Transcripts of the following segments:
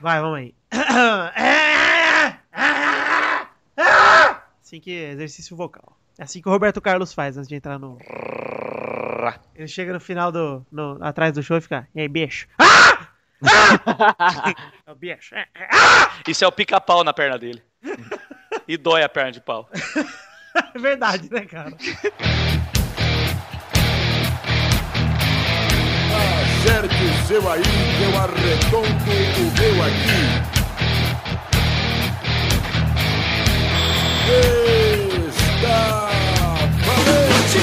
Vai, vamos aí. Assim que exercício vocal. É assim que o Roberto Carlos faz antes de entrar no. Ele chega no final do. No, atrás do show e fica. E aí, bicho? Ah! Ah! é o bicho. Ah! Isso é o pica-pau na perna dele. e dói a perna de pau. é verdade, né, cara? Acerte o seu aí, eu arredondo o meu aqui. Está valente!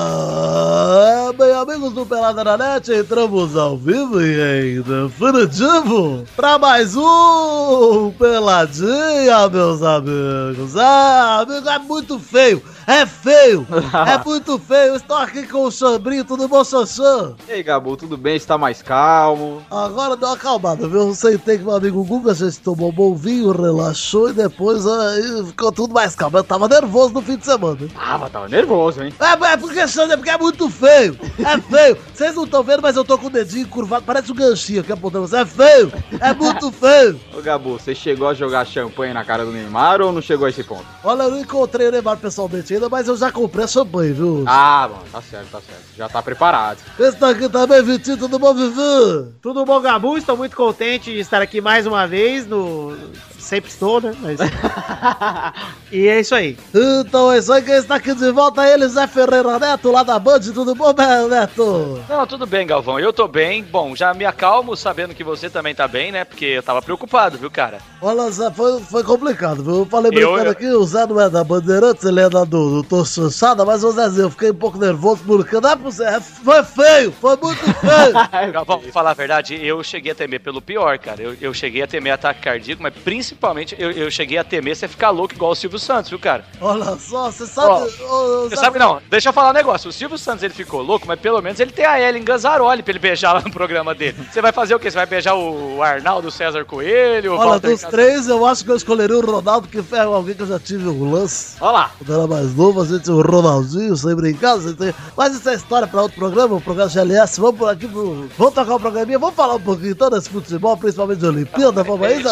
Ah, bem, amigos do Pelada na Net, entramos ao vivo e em definitivo para mais um Peladinha, meus amigos. Ah, amigo, é muito feio. É feio! é muito feio! Estou aqui com o Xambrinho, tudo bom, Xanxã? E aí, Gabu, tudo bem? Está mais calmo? Agora deu uma acalmada, viu? Eu sentei com meu amigo Guga, a gente tomou um bom vinho, relaxou e depois aí ficou tudo mais calmo. Eu tava nervoso no fim de semana. Tava, tava nervoso, hein? É, é porque, Xande, é porque é muito feio! É feio! Vocês não estão vendo, mas eu tô com o dedinho curvado, parece um ganchinho aqui apontando. É feio! É muito feio! Ô, Gabu, você chegou a jogar champanhe na cara do Neymar ou não chegou a esse ponto? Olha, eu não encontrei o Neymar pessoalmente ainda, mas eu já comprei a champanhe, viu? Ah, bom, tá certo, tá certo. Já tá preparado. Esse daqui também, Vitinho, tudo bom, Vivi? Tudo bom, Gabu? Estou muito contente de estar aqui mais uma vez no sempre estou, né? Mas... e é isso aí. Então é isso aí, quem está aqui de volta ele, Zé Ferreira Neto, lá da Band, tudo bom, Neto? Não, tudo bem, Galvão, eu tô bem. Bom, já me acalmo sabendo que você também tá bem, né? Porque eu tava preocupado, viu, cara? Olha, Zé, foi, foi complicado, viu? Eu falei brincando eu... aqui, o Zé não é da Bandeirantes, ele é da do, do Tô Chanchada, mas o Zézinho, eu fiquei um pouco nervoso porque não é Zé, foi feio, foi muito feio. Galvão, vou falar a verdade, eu cheguei a temer pelo pior, cara. Eu, eu cheguei a temer ataque cardíaco, mas principalmente eu, eu cheguei a temer você ficar louco igual o Silvio Santos, viu, cara? Olha só, você sabe. você sabe, não, deixa eu falar um negócio. O Silvio Santos ele ficou louco, mas pelo menos ele tem a Ellen Ganzaroli pra ele beijar lá no programa dele. Você vai fazer o quê? Você vai beijar o Arnaldo César Coelho? Olha, dos três, eu acho que eu escolheria o Ronaldo, que foi alguém que eu já tive um lance. Olha lá. Quando era mais novo, a gente o Ronaldinho, sem brincar. Tem... Mas isso é história pra outro programa, o programa GLS. Vamos por aqui, pro... vamos tocar o programinha, vamos falar um pouquinho então desse futebol, principalmente de Olimpíada, vamos aí,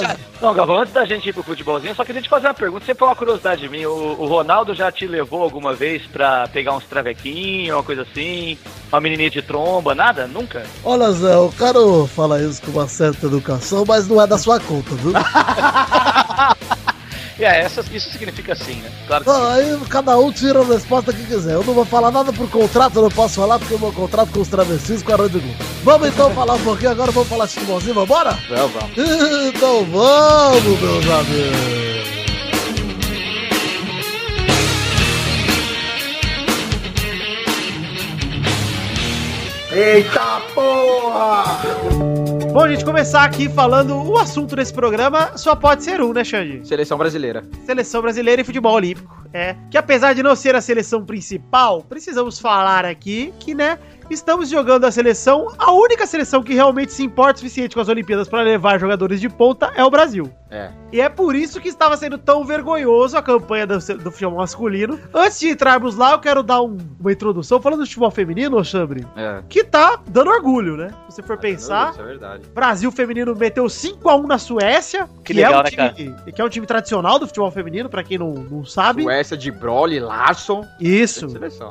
Não, Galvão, antes da gente ir pro futebol sozinho, só queria te fazer uma pergunta, sempre é uma curiosidade de mim. O, o, Ronaldo já te levou alguma vez pra pegar uns travequinhos, uma coisa assim? Uma menininha de tromba, nada? Nunca? Olha, Zé, o cara fala isso com uma certa educação, mas não é da sua conta, viu? É, essa, isso significa sim, né? Claro que ah, Aí cada um tira a resposta que quiser. Eu não vou falar nada por contrato, eu não posso falar porque o meu contrato com os travestis com a Rádio Globo. Vamos então falar um pouquinho agora, vamos falar de futebolzinho, vambora? Vamos, vamos. Então vamos, meus amigos. Eita porra! Bom, gente, começar aqui falando o assunto desse programa só pode ser um, né, Xande? Seleção brasileira. Seleção brasileira e futebol olímpico. É. Que apesar de não ser a seleção principal, precisamos falar aqui que, né, estamos jogando a seleção. A única seleção que realmente se importa o suficiente com as Olimpíadas para levar jogadores de ponta é o Brasil. É. E é por isso que estava sendo tão vergonhoso a campanha do, do futebol masculino. Antes de entrarmos lá, eu quero dar um, uma introdução falando do futebol feminino, Chambre. É. Que tá dando orgulho, né? Se você for tá pensar. Isso é verdade. Brasil feminino meteu 5x1 na Suécia. Que, que legal, é um né, time, cara? Que é um time tradicional do futebol feminino, para quem não, não sabe. Suécia de Broly, Larson. Isso.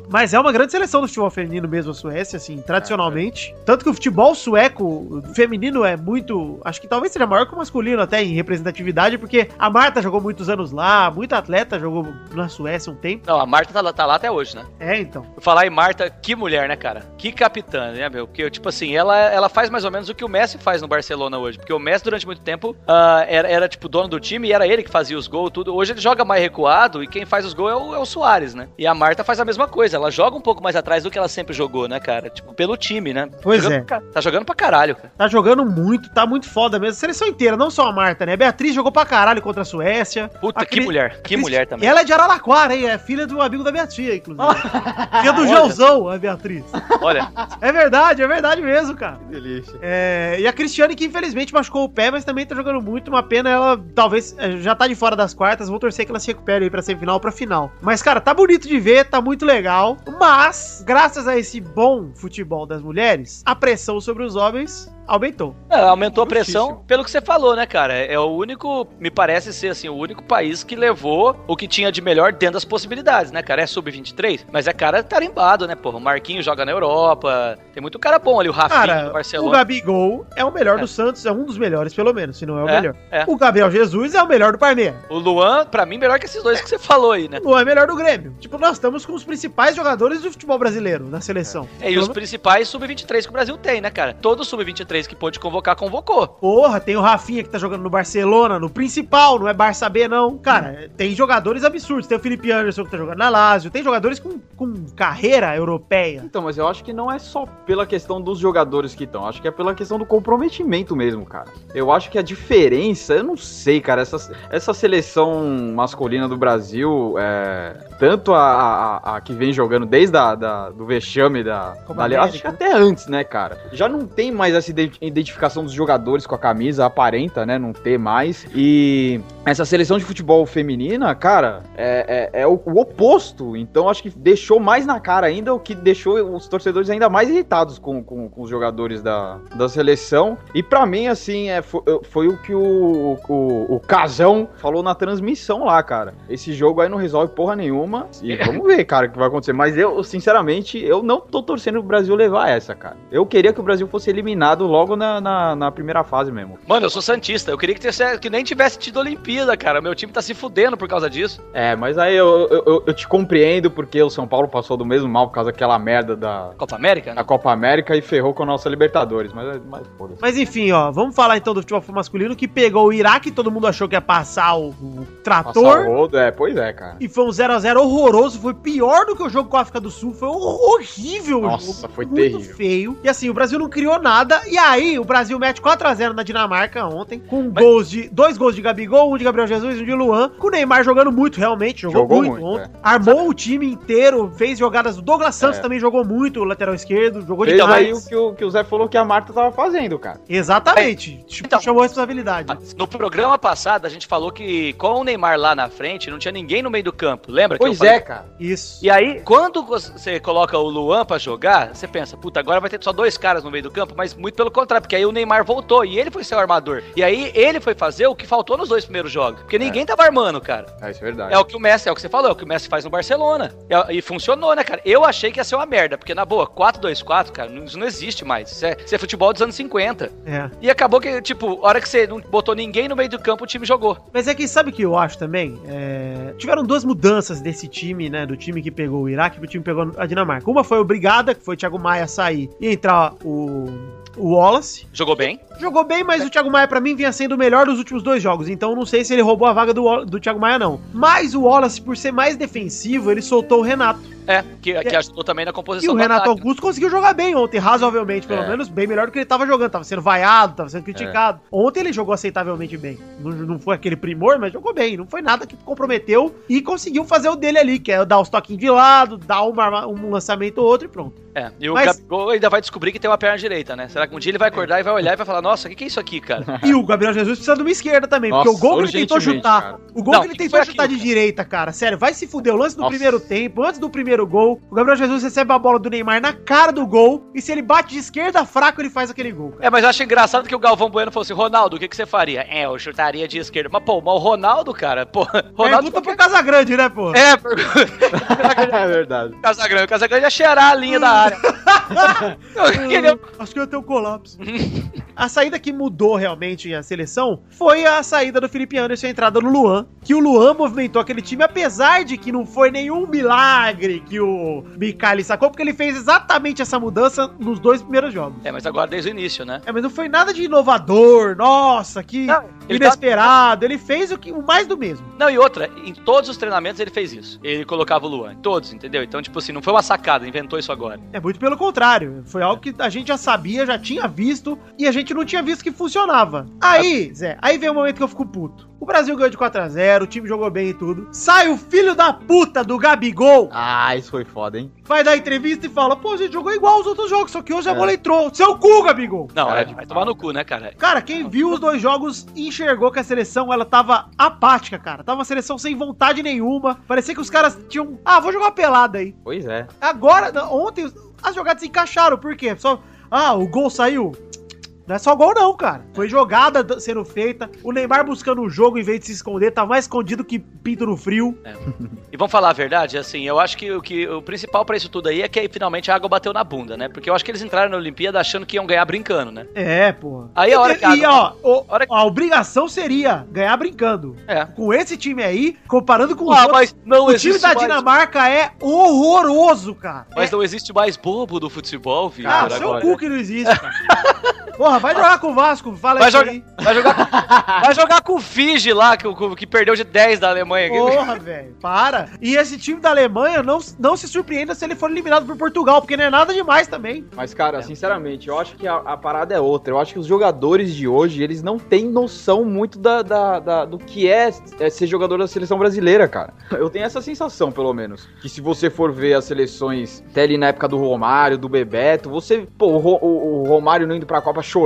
Mas é uma grande seleção do futebol feminino mesmo, a Suécia, assim, tradicionalmente. É. Tanto que o futebol sueco feminino é muito. Acho que talvez seja maior que o masculino, até em representatividade, porque a Marta jogou muitos anos lá, muita atleta jogou na Suécia um tempo. Não, a Marta tá lá, tá lá até hoje, né? É, então. Falar em Marta, que mulher, né, cara? Que capitã, né, meu? Porque, tipo assim, ela, ela faz mais ou menos o que o Messi faz no Barcelona hoje. Porque o Messi, durante muito tempo, uh, era, era, tipo, dono do time e era ele que fazia os gols, tudo. Hoje ele joga mais recuado e quem faz os gols é o, é o Soares, né? E a Marta faz a mesma coisa. Ela joga um pouco mais atrás do que ela sempre jogou, né, cara? Tipo, pelo time, né? Pois jogando é. Pra, tá jogando pra caralho, cara. Tá jogando muito, tá muito foda mesmo. A seleção inteira, não só a Marta, né? A Beatriz jogou pra caralho contra a Suécia. Puta, A que Cris- mulher. Que Cris- mulher também. E ela é de Araraquara, hein? É filha do amigo da minha tia, inclusive. filha do Joãozão, a Beatriz. Olha, É verdade, é verdade mesmo, cara. Que delícia. É, e a Cristiane, que infelizmente machucou o pé, mas também tá jogando muito. Uma pena, ela talvez é, já tá de fora das quartas. Vou torcer que ela se recupere aí pra semifinal ou pra final. Mas, cara, tá bonito de ver, tá muito legal. Mas, graças a esse bom futebol das mulheres, a pressão sobre os homens aumentou. É, aumentou a pressão pelo que você falou, né, cara? É o único, me parece ser assim, o único país que levou o que tinha de melhor dentro das possibilidades, né, cara? É sub-23, mas é cara tarimbado, né, porra? O Marquinhos joga na Europa, tem muito cara bom ali, o Rafinha Cara, do o Barcelona. Gabigol é o melhor É. do Santos, é um dos melhores, pelo menos, se não é o É, melhor. é. O Gabriel Jesus é o melhor do Palmeiras. O Luan, pra mim, melhor que esses dois que você falou aí, né? O Luan é melhor do Grêmio. Tipo, nós estamos com os principais jogadores do futebol brasileiro na seleção. É, e os Pelo- principais sub-23 que o Brasil tem, né, cara? Todo sub-23 que pôde convocar, convocou. Porra, tem o Rafinha que tá jogando no Barcelona, no principal, não é Barça B, não. Cara, tem jogadores absurdos. Tem o Felipe Anderson que tá jogando na Lazio, tem jogadores com, com carreira europeia. Então, mas eu acho que não é só pela questão dos jogadores que estão, acho que é pela questão do comprometimento mesmo, cara. Eu acho que a diferença, eu não sei, cara, essa, essa seleção masculina do Brasil, é, tanto a, a, a que vem jogando desde a, da, do vexame da, Copa da acho que até antes, né, cara? Já não tem mais essa identificação dos jogadores com a camisa, aparenta, né, não ter mais. E essa seleção de futebol feminina, cara, é, é, é o, o oposto. Então acho que deixou mais na cara ainda, o que deixou os torcedores ainda mais irritados com, com, com os jogadores da, da seleção. E pra mim, assim, é, foi, foi o que o, o, o Casão falou na transmissão lá, cara. Esse jogo aí não resolve porra nenhuma. E vamos ver, cara, o que vai acontecer. Mas eu, sinceramente, eu não tô torcendo o Brasil levar essa, cara. Eu queria que o Brasil fosse eliminado logo na, na, na primeira fase mesmo. Mano, eu sou Santista. Eu queria que, tivesse- que nem tivesse tido Olimpíada, cara. Meu time tá se fudendo por causa disso. É, mas aí eu, eu, eu- eu te compreendo porque o São Paulo passou do mesmo mal por causa daquela merda da, Copa América, né? da Copa América e ferrou com a nossa Libertadores. Mas, mas foda-se. Mas enfim, ó, vamos falar então do futebol masculino que pegou o Iraque, todo mundo achou que ia passar o, o Passar trator. o rodo, é, pois é, cara. E foi um 0x0 horroroso, foi pior do que o jogo com a África do Sul, foi hor- horrível Nossa, foi muito terrível. feio. E assim, o Brasil não criou nada, e aí o Brasil mete 4x0 na Dinamarca ontem, com Mas- gols de, dois gols de Gabigol, um de Gabriel Jesus e um de Luan, com o Neymar jogando muito, realmente, jogou, Jogou muito, muito, ontem. é. Armou o time inteiro, fez jogadas, o Douglas Santos É. também jogou muito, o lateral esquerdo, jogou Fez demais. aí o que, o que o Zé falou que a Marta tava fazendo, cara. Exatamente, tipo, Então- chamou a responsabilidade. No programa passado, a gente falou que com o Neymar lá na frente, não tinha ninguém no meio do campo. Lembra? que eu Pois falei? é, cara. Isso. E aí, quando você coloca o Luan pra jogar, você pensa, puta, agora vai ter só dois caras no meio do campo, mas muito pelo contrário, porque aí o Neymar voltou e ele foi ser o armador. E aí ele foi fazer o que faltou nos dois primeiros jogos. Porque ninguém tava armando, cara. É, isso é verdade. É o que o Messi, é o que você falou, é o que o Messi faz no Barcelona. E, e funcionou, né, cara? Eu achei que ia ser uma merda, porque na boa, 4-2-4, cara, isso não existe mais. Isso é, isso é futebol dos anos 50. É. E acabou que, tipo, a hora que você não botou ninguém no meio do campo, o time jogou. Mas é que sabe o que eu acho também? É, Tiveram duas mudanças desse time, né? Do time que pegou o Iraque pro time que pegou a Dinamarca. Uma foi obrigada, que foi o Thiago Maia sair e entrar o, o Wallace. Jogou bem. Jogou bem, mas o Thiago Maia pra mim vinha sendo o melhor dos últimos dois jogos. Então não sei se ele roubou a vaga do, do Thiago Maia, não. Mas o Wallace, por ser mais defensivo, ele soltou o Renato. É, que, que ajudou também na E composição o do Renato ataque, né? Augusto conseguiu jogar bem ontem, razoavelmente, pelo É. menos, bem melhor do que ele tava jogando. Tava sendo vaiado, tava sendo criticado. Ontem ele jogou aceitavelmente bem. Não, não foi aquele primor, mas jogou bem. Não foi nada que comprometeu e conseguiu fazer o dele ali, que é dar os toquinhos de lado, dar uma- um lançamento ou outro e pronto. É, e o Mas- Gabigol ainda vai descobrir que tem uma perna direita, né? Será que um dia ele vai acordar e vai olhar e vai falar, nossa, o que, que é isso aqui, cara? E o Gabriel Jesus precisa de uma esquerda também, porque Nossa, o gol que ele tentou chutar, cara. o gol Não, que ele tentou chutar aquilo, de direita, cara, sério, vai se fuder. O lance do Nossa. primeiro tempo, antes do primeiro gol, o Gabriel Jesus recebe a bola do Neymar na cara do gol, e se ele bate de esquerda fraco, ele faz aquele gol, cara. É, mas eu acho engraçado que o Galvão Bueno falou assim, Ronaldo, o que, que você faria? É, eu chutaria de esquerda. Mas, pô, mas o Ronaldo, cara, pô, Ronaldo... Pergunta pro Casagrande, né, pô? É, pergunta. é verdade. Casagrande, o Casagrande ia cheirar a linha da área. Ele- Hum, Acho que eu tenho colapso. a saída que mudou realmente a seleção foi a saída do Felipe Anderson e a entrada do Luan. Que o Luan movimentou aquele time, apesar de que não foi nenhum milagre que o Mikali sacou, porque ele fez exatamente essa mudança nos dois primeiros jogos. É, mas agora desde o início, né? É, mas não foi nada de inovador, nossa, que Não, ele inesperado. Ele fez o, que, o mais do mesmo. Não, e outra, em todos os treinamentos ele fez isso. Ele colocava o Luan, em todos, entendeu? Então, tipo assim, não foi uma sacada, inventou isso agora. É muito pelo contrário. Foi algo que a gente já sabia, já tinha visto, e a gente não tinha visto que funcionava. Aí, Zé, aí vem o momento que eu fico puto. O Brasil ganhou de 4x0, o time jogou bem e tudo. Sai o filho da puta do Gabigol, Ah, isso foi foda, hein? vai dar entrevista e fala: pô, a gente jogou igual os outros jogos, só que hoje a É. bola entrou. Seu cu, Gabigol! Não, Cara é, de vai tomar no cu, né, cara? Cara, quem viu os dois jogos enxergou que a seleção ela tava apática, cara. Tava uma seleção sem vontade nenhuma. Parecia que os caras tinham. Ah, vou jogar uma pelada aí. Pois é. Agora, ontem, as jogadas se encaixaram. Por quê? Só. Ah, o gol saiu. Não é só gol, não, cara. Foi jogada sendo feita. O Neymar buscando o jogo em vez de se esconder. Tá mais escondido que pinto no frio. E vamos falar a verdade, assim, eu acho que o, que, o principal pra isso tudo aí é que finalmente a água bateu na bunda, né? Porque eu acho que eles entraram na Olimpíada achando que iam ganhar brincando, né? É, porra. Aí a hora que a E, ó, o- a hora que- a obrigação seria ganhar brincando. É. Com esse time aí, comparando com os Ah, mas não o time da mais- Dinamarca é horroroso, cara. Mas é, não existe mais bobo do futebol, Vitor, ah, seu agora. cu que não existe, cara. Porra, vai jogar com o Vasco, fala Vai isso jogar, aí. vai, jogar, vai jogar com o Fiji lá, que, o- que perdeu de 10 da Alemanha. Porra, velho, para. E esse time da Alemanha não, não se surpreenda se ele for eliminado por Portugal, porque não é nada demais também. Mas, cara, sinceramente, eu acho que a, a parada é outra. Eu acho que os jogadores de hoje, eles não têm noção muito da, da- da- do que é, é ser jogador da seleção brasileira, cara. Eu tenho essa sensação, pelo menos. Que se você for ver as seleções, até ali na época do Romário, do Bebeto, você, pô, o, o- o Romário não indo pra Copa chorando,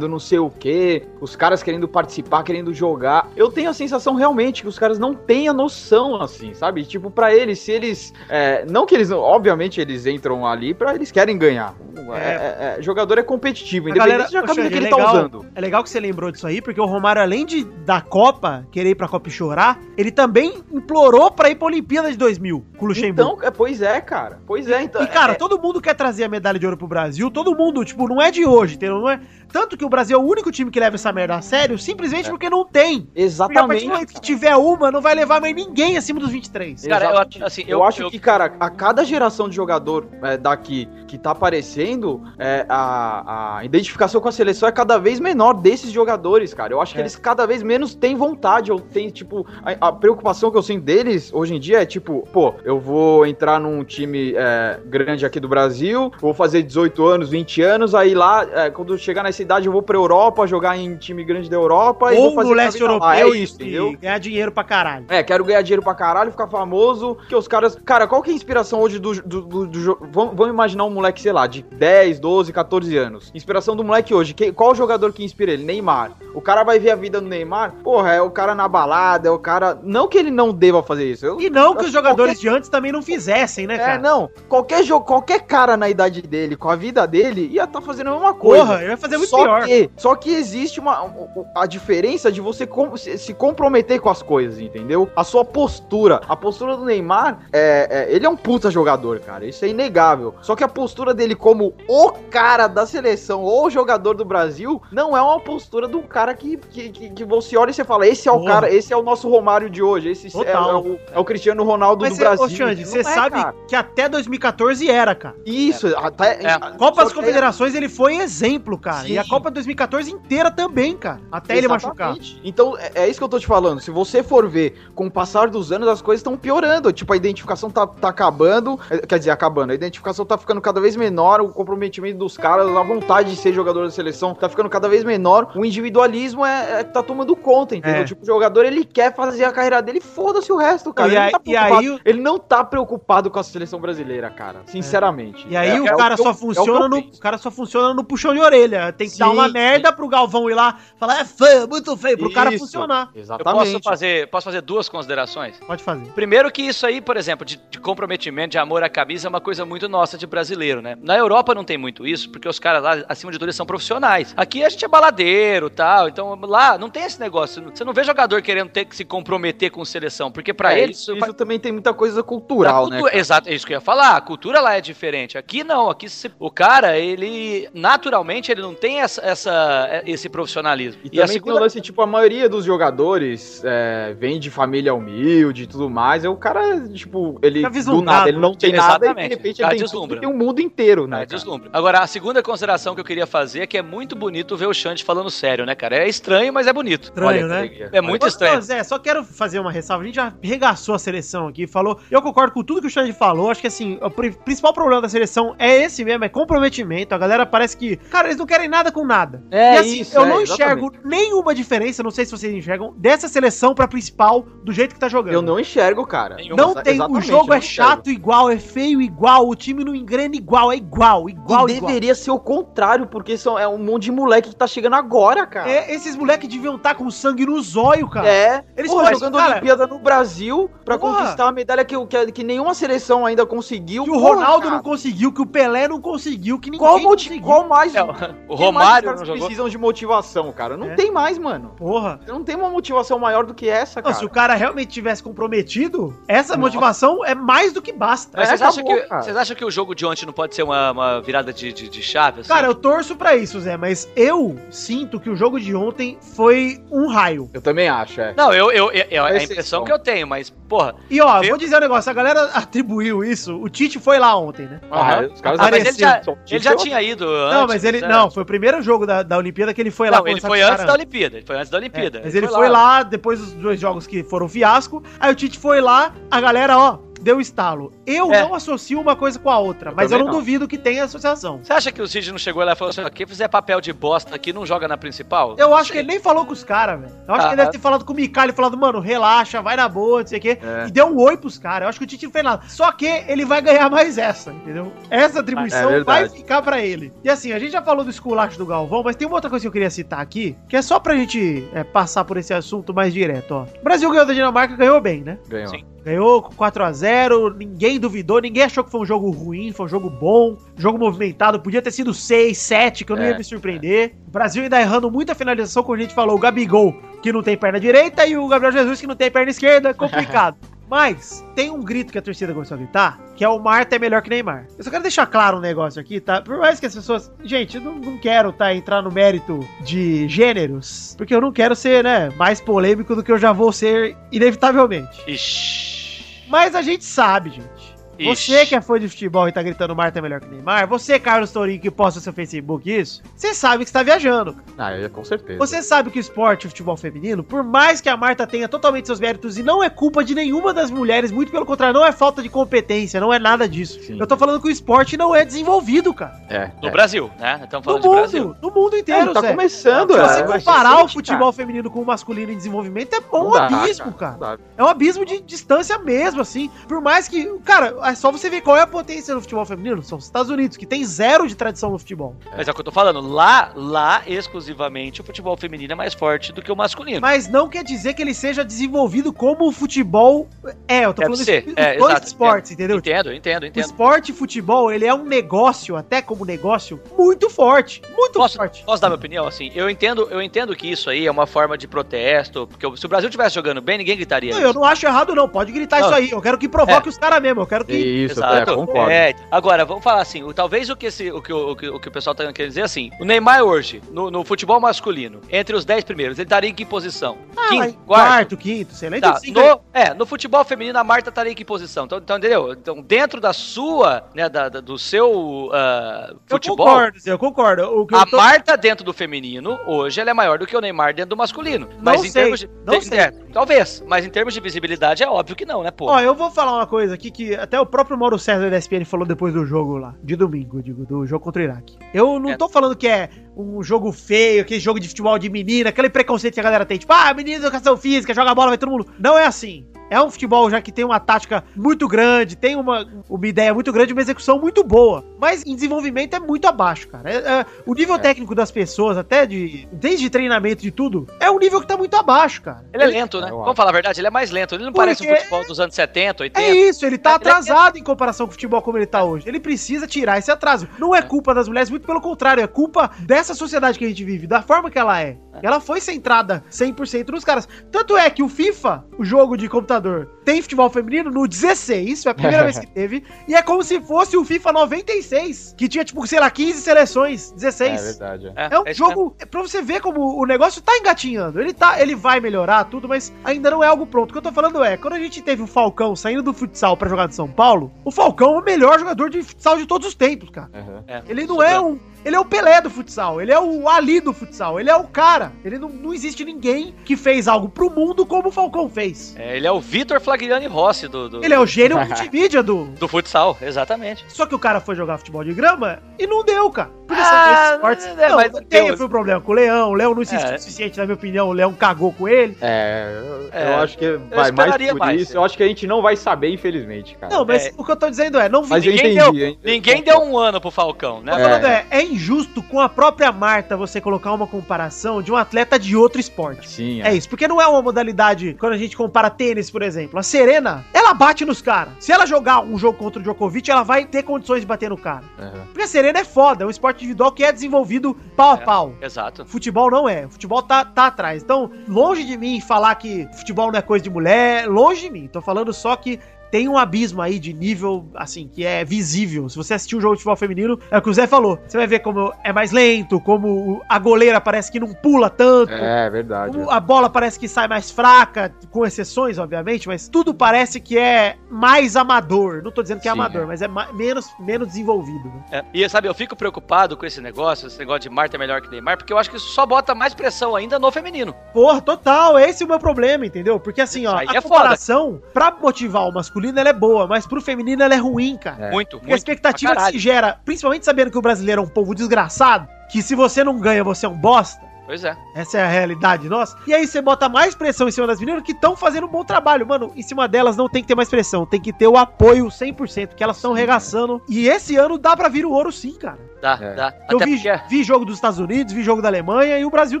não sei o quê, os caras querendo participar, querendo jogar. Eu tenho a sensação realmente que os caras não têm a noção, assim, sabe? Tipo, pra eles, se eles. é, não que eles. Obviamente, eles entram ali pra eles querem ganhar. É, é- é, jogador é competitivo, A independente da Ô, camisa que ele é tá legal- usando. É legal que você lembrou disso aí, porque o Romário, além de da Copa, querer ir pra Copa e chorar, ele também implorou pra ir pra Olimpíada de 2000, com o Luxemburgo. Então, é, pois é, cara. Pois é, então. E, cara, é- todo mundo quer trazer a medalha de ouro pro Brasil, todo mundo, tipo, não é de hoje, entendeu? Não é... Tanto que o Brasil é o único time que leva essa merda a sério, simplesmente É. porque não tem. Porque a partir exatamente. do momento que tiver uma, não vai levar mais ninguém acima dos 23. Cara, eu, Exatamente. assim, Eu, acho que, cara, a cada geração de jogador é, daqui que tá aparecendo, é, a, a identificação com a seleção é cada vez menor desses jogadores, cara. Eu acho que É. eles cada vez menos têm vontade, ou têm, tipo, a, a preocupação que eu sinto deles hoje em dia é, tipo, pô, eu vou entrar num time é, grande aqui do Brasil, vou fazer 18 anos, 20 anos, aí lá, é, quando eu chegar nessa idade, eu vou pra Europa, jogar em time grande da Europa, e Ou vou fazer no leste europeu lá. É e- isso, e entendeu? ganhar dinheiro pra caralho. É, quero ganhar dinheiro pra caralho, ficar famoso. Que os caras. Cara, qual que é a inspiração hoje do. do, do, do jo- vamos, vamos imaginar um moleque, sei lá, de 10, 12, 14 anos. Inspiração do moleque hoje. Que, qual o jogador que inspira ele? Neymar. O cara vai ver a vida do Neymar. Porra, é o cara na balada, é o cara. Não que ele não deva fazer isso. Eu, E não que os jogadores de antes também não fizessem, né, É, cara? não. Qualquer, jo qualquer cara na idade dele, com a vida dele, ia estar fazendo a mesma coisa. Porra, ele vai fazer muito só pior. Que, só que existe uma, a diferença de você com- se, se comprometer com as coisas, entendeu? A sua postura. A postura do Neymar, é, é- ele é um puta jogador, cara. Isso é inegável. Só que a postura dele como o cara da seleção ou jogador do Brasil não é uma postura do cara que, que, que, que você olha e você fala: esse é o Porra. cara, esse é o nosso Romário de hoje, esse é, é o, é o Cristiano Ronaldo Mas do cê, Brasil. ô, Xande, você é, sabe cara. que até 2014 era, cara. Isso, até. É. Copa das Confederações ele foi exemplo, cara. Sim. A Copa 2014 inteira também, cara. Até ele machucar. Exatamente. Então, é, é isso que eu tô te falando. Se você for ver, com o passar dos anos, as coisas estão piorando. Tipo, a identificação tá, tá acabando. é, Quer dizer, acabando. A identificação tá ficando cada vez menor. O comprometimento dos caras, a vontade de ser jogador da seleção tá ficando cada vez menor. O individualismo é, é- tá tomando conta, entendeu? É. Tipo, o jogador, ele quer fazer a carreira dele, foda-se o resto, cara. E ele, aí- não tá e aí preocupado, o- ele não tá preocupado com a seleção brasileira, cara. Sinceramente. E aí É- o é cara só é o eu funciona no, o cara só funciona no puxão de orelha. Tem que dar Sim, uma sim. merda pro Galvão ir lá falar é feio, muito feio, pro cara Isso. funcionar. Eu Exatamente. posso fazer, posso fazer duas considerações? Pode fazer. Primeiro que isso aí, por exemplo, de, de comprometimento, de amor à camisa, é uma coisa muito nossa de brasileiro, né? Na Europa não tem muito isso, porque os caras lá, acima de tudo, eles são profissionais. Aqui a gente é baladeiro e tal, então lá não tem esse negócio. Você não vê jogador querendo ter que se comprometer com seleção, porque pra É, eles... isso, faz- isso também tem muita coisa cultural, da né? cara? Exato, é isso que eu ia falar. A cultura lá é diferente. Aqui não, aqui se- o cara, ele naturalmente ele não tem tem essa, essa- esse profissionalismo. E, E, a também tem segunda. o lance, tipo, a maioria dos jogadores é, vem de família humilde e tudo mais. Aí o cara, tipo, ele Fica do nada, ele não tem nada e Exatamente. de repente O cara ele tem, deslumbra. tudo, tem um mundo inteiro, né? É, deslumbra. Agora, a segunda consideração que eu queria fazer é que é muito bonito ver o Xande falando sério, né, cara? É estranho, mas é bonito. Estranho, Olha né? alegria. É muito estranho. ô, Zé, só quero fazer uma ressalva. A gente já regaçou a seleção aqui, falou. Eu concordo com tudo que o Xande falou. Acho que assim, o pri- principal problema da seleção é esse mesmo, é comprometimento. A galera parece que, cara, eles não querem nada com nada. É e assim, isso, eu é, não exatamente. enxergo nenhuma diferença, não sei se vocês enxergam, dessa seleção pra principal do jeito que tá jogando. Eu não enxergo, cara. Não tem, o Exatamente, jogo é chato igual, é feio igual, o time não engrena igual, é igual, igual, e igual. deveria ser o contrário, porque são, é um monte de moleque que tá chegando agora, cara. É, esses moleques deviam estar com sangue no zóio, cara. É, Eles porra, podem- jogando cara- Olimpíada no Brasil pra Porra. conquistar a medalha que, que, que nenhuma seleção ainda conseguiu. Que o Porra, Ronaldo cara. não conseguiu, que o Pelé não conseguiu, que ninguém Qual, conseguiu. qual mais? É, o Romário caras não jogou. precisam de motivação, cara. Não É. tem mais, mano. Porra. Não tem uma motivação maior do que essa, Não, cara. se o cara realmente tivesse comprometido, essa motivação é mais do que basta. Mas É, vocês, acham acabou, que, cara. vocês acham que o jogo de ontem não pode ser uma, uma virada de, de, de chave? assim? Cara, eu torço pra isso, Zé, mas eu sinto que o jogo de ontem foi um raio. Eu também acho, é. Não, eu, eu, eu- é a impressão que eu tenho, mas, porra. E ó, Eu- vou dizer um negócio, a galera atribuiu isso, o Tite foi lá ontem, né? Ah, os caras Ah, mas ele apareceram. já, ele já tinha ido antes. não, mas ele, né? não, foi o primeiro jogo da, da Olimpíada que ele foi lá. Não, ele foi antes da. Olimpíada. Ele foi antes da Olimpíada. É, mas ele foi lá. depois dos dois jogos que foram fiasco. Aí o Tite foi lá, a galera, ó, deu estalo. Eu É. não associo uma coisa com a outra, mas eu não, não. duvido que tenha associação. Você acha que o Cid não chegou lá e falou assim: ó, quem fizer papel de bosta aqui não joga na principal? Eu Não acho sei. que ele nem falou com os caras, velho. Eu acho Ah, que ele deve ter falado com o Micali, falado, mano, relaxa, vai na boa, não sei o quê. É. E deu um oi pros caras. Eu acho que o Tite não fez nada. Só que ele vai ganhar mais essa, entendeu? Essa atribuição É vai ficar pra ele. E assim, a gente já falou do esculacho do Galvão, mas tem uma outra coisa que eu queria citar aqui, que é só pra gente é, passar por esse assunto mais direto, ó. O Brasil ganhou da Dinamarca, ganhou bem, né? Ganhou. Sim. Ganhou com 4x0, ninguém duvidou, ninguém achou que foi um jogo ruim, foi um jogo bom, jogo movimentado, podia ter sido 6, 7, que eu não É, ia me surpreender. O Brasil ainda errando muita finalização, como a gente falou, o Gabigol, que não tem perna direita, e o Gabriel Jesus, que não tem perna esquerda, complicado. Mas tem um grito que a torcida começou a gritar, que é o Marta é melhor que Neymar. Eu só quero deixar claro um negócio aqui, tá? Por mais que as pessoas. Gente, eu não, não quero tá, entrar no mérito de gêneros, porque eu não quero ser, né, mais polêmico do que eu já vou ser, inevitavelmente. Ixi. Mas a gente sabe, gente. Ixi. Você que é fã de futebol e tá gritando Marta é melhor que Neymar, você, Carlos Tourinho, que posta no seu Facebook isso, você sabe que você tá viajando. Ah, eu- com certeza. Você sabe que o esporte, o futebol feminino, por mais que a Marta tenha totalmente seus méritos e não é culpa de nenhuma das mulheres, muito pelo contrário, não é falta de competência, não é nada disso. Sim. Eu tô falando que o esporte não é desenvolvido, cara. É. No é. Brasil, né? Estamos No falando de Brasil. mundo, no mundo É, inteiro, tá Zé. começando, Se é. você é comparar o recente, futebol feminino com o masculino em desenvolvimento, é Não um dá, abismo, cara. dá. É um abismo de distância mesmo, assim. Por mais que. Cara, é só você ver qual é a potência do futebol feminino. São os Estados Unidos, que tem zero de tradição no futebol. Mas é o que eu tô falando. Lá, lá, exclusivamente, o futebol feminino é mais forte do que o masculino. Mas não quer dizer que ele seja desenvolvido como o futebol é. Eu tô Deve falando ser. isso, É, os dois exato, esportes, entendeu? Entendo, entendo, O entendo. esporte e futebol, ele é um negócio, até como negócio, muito forte. Muito Posso, forte. posso dar minha opinião? Assim, eu entendo, eu entendo que isso aí é uma forma de protesto, porque se o Brasil estivesse jogando bem, ninguém gritaria. Não, eu não acho errado, não. Pode gritar Não. isso aí. Eu quero que provoque os caras mesmo. Eu quero que. Isso, é, concordo. É, agora, vamos falar assim, o- talvez o que, esse, o, que, o, o que, o que o pessoal tá querendo dizer é assim, o Neymar hoje, no, no futebol masculino, entre os 10 primeiros, ele estaria em que posição? Ah, Quinto, quarto? quarto, quinto, sei lá. Tá, no, é, no futebol feminino a Marta estaria em que posição? Então, então entendeu? Então, dentro da sua, né, da, da- do seu eu futebol, concordo, Zé, eu concordo. O que a eu tô- Marta dentro do feminino, hoje, ela é maior do que o Neymar dentro do masculino. Não Mas em sei, termos de. não de- sei. é, talvez, mas em termos de visibilidade é óbvio que não, né, pô? Ó, eu vou falar uma coisa aqui que até o próprio Mauro César da ESPN falou depois do jogo lá, de domingo, digo, do jogo contra o Iraque. Eu não É. tô falando que é um jogo feio, aquele jogo de futebol de menina, aquele preconceito que a galera tem, tipo, ah, menina educação física, joga bola, vai todo mundo. Não é assim. É um futebol já que tem uma tática muito grande, tem uma, uma ideia muito grande, uma execução muito boa. Mas em desenvolvimento é muito abaixo, cara. É- é- o nível técnico das pessoas, até de. Desde treinamento de tudo, é um nível que tá muito abaixo, cara. Ele é lento, né? Vamos falar a verdade, ele é mais lento. Ele não Porque- parece um futebol dos anos 70, 80. É isso, ele tá Ele é- atrasado em comparação com o futebol como ele tá hoje. Ele precisa tirar esse atraso. Não é culpa das mulheres, muito pelo contrário, é culpa dessa sociedade que a gente vive, da forma que ela é. Ela foi centrada 100% nos caras. Tanto é que o FIFA, o jogo de computador, tem futebol feminino no 16, foi a primeira vez que teve, e é como se fosse o FIFA 96, que tinha, tipo, sei lá, 15 seleções, 16. É verdade. É um isso jogo, é pra você ver como o negócio tá engatinhando. Ele, tá, ele vai melhorar tudo, mas ainda não é algo pronto. O que eu tô falando é, quando a gente teve o Falcão saindo do futsal pra jogar de São Paulo, o Falcão é o melhor jogador de futsal de todos os tempos, cara. Aham. É. Ele não é um. Ele é o Pelé do futsal, ele é o Ali do futsal, ele é o cara. Ele não, não existe ninguém que fez algo pro mundo como o Falcão fez. É, ele é o Vitor Flagliani Rossi do, do, Ele é o gênio multimídia do. do futsal, exatamente. Só que o cara foi jogar futebol de grama e não deu, cara. Porque Ah, são esportes. é, não, mas não tem o- foi um problema com o Leão. O Leão não insistiu É. o suficiente, na minha opinião. O Leão cagou com ele. É, eu, É, eu acho que vai mais por mais, isso. é. Eu acho que a gente não vai saber, infelizmente, cara. Não, mas É. o que eu tô dizendo é, não vi. Mas eu ninguém entendi, deu, ninguém deu um ano pro Falcão, né? Eu tô falando é, é injusto com a própria Marta você colocar uma comparação de um atleta de outro esporte. Sim, É isso, porque não é uma modalidade, quando a gente compara tênis, por exemplo. A Serena, ela bate nos caras. Se ela jogar um jogo contra o Djokovic, ela vai ter condições de bater no cara. Aham. Porque a Serena é foda, é um esporte individual que é desenvolvido pau a É. pau. Exato. Futebol não é. Futebol tá, tá atrás. Então, longe de mim falar que futebol não é coisa de mulher, longe de mim. Tô falando só que tem um abismo aí de nível, assim, que é visível. Se você assistir um jogo de futebol feminino, é o que o Zé falou. Você vai ver como é mais lento, como a goleira parece que não pula tanto. É verdade. Como a bola parece que sai mais fraca, com exceções, obviamente, mas tudo parece que é mais amador. Não tô dizendo que é Sim, amador, é. mas é menos, menos desenvolvido. né? É, E sabe, eu fico preocupado com esse negócio, esse negócio de Marta é melhor que Neymar, porque eu acho que isso só bota mais pressão ainda no feminino. Porra, total, esse é o meu problema, entendeu? Porque assim, ó, a é comparação, pra motivar o masculino, ela é boa, mas pro feminino ela é ruim, cara. É. Muito, Porque a muito. expectativa que se gera, principalmente sabendo que o brasileiro é um povo desgraçado, que se você não ganha, você é um bosta. Pois é. Essa é a realidade nossa. E aí você bota mais pressão em cima das meninas que estão fazendo um bom trabalho. Mano, em cima delas não tem que ter mais pressão. Tem que ter o apoio 100%, que elas estão regaçando. E esse ano dá pra vir o ouro sim, cara. Dá, É. dá. Eu Até vi, porque é- vi jogo dos Estados Unidos, vi jogo da Alemanha e o Brasil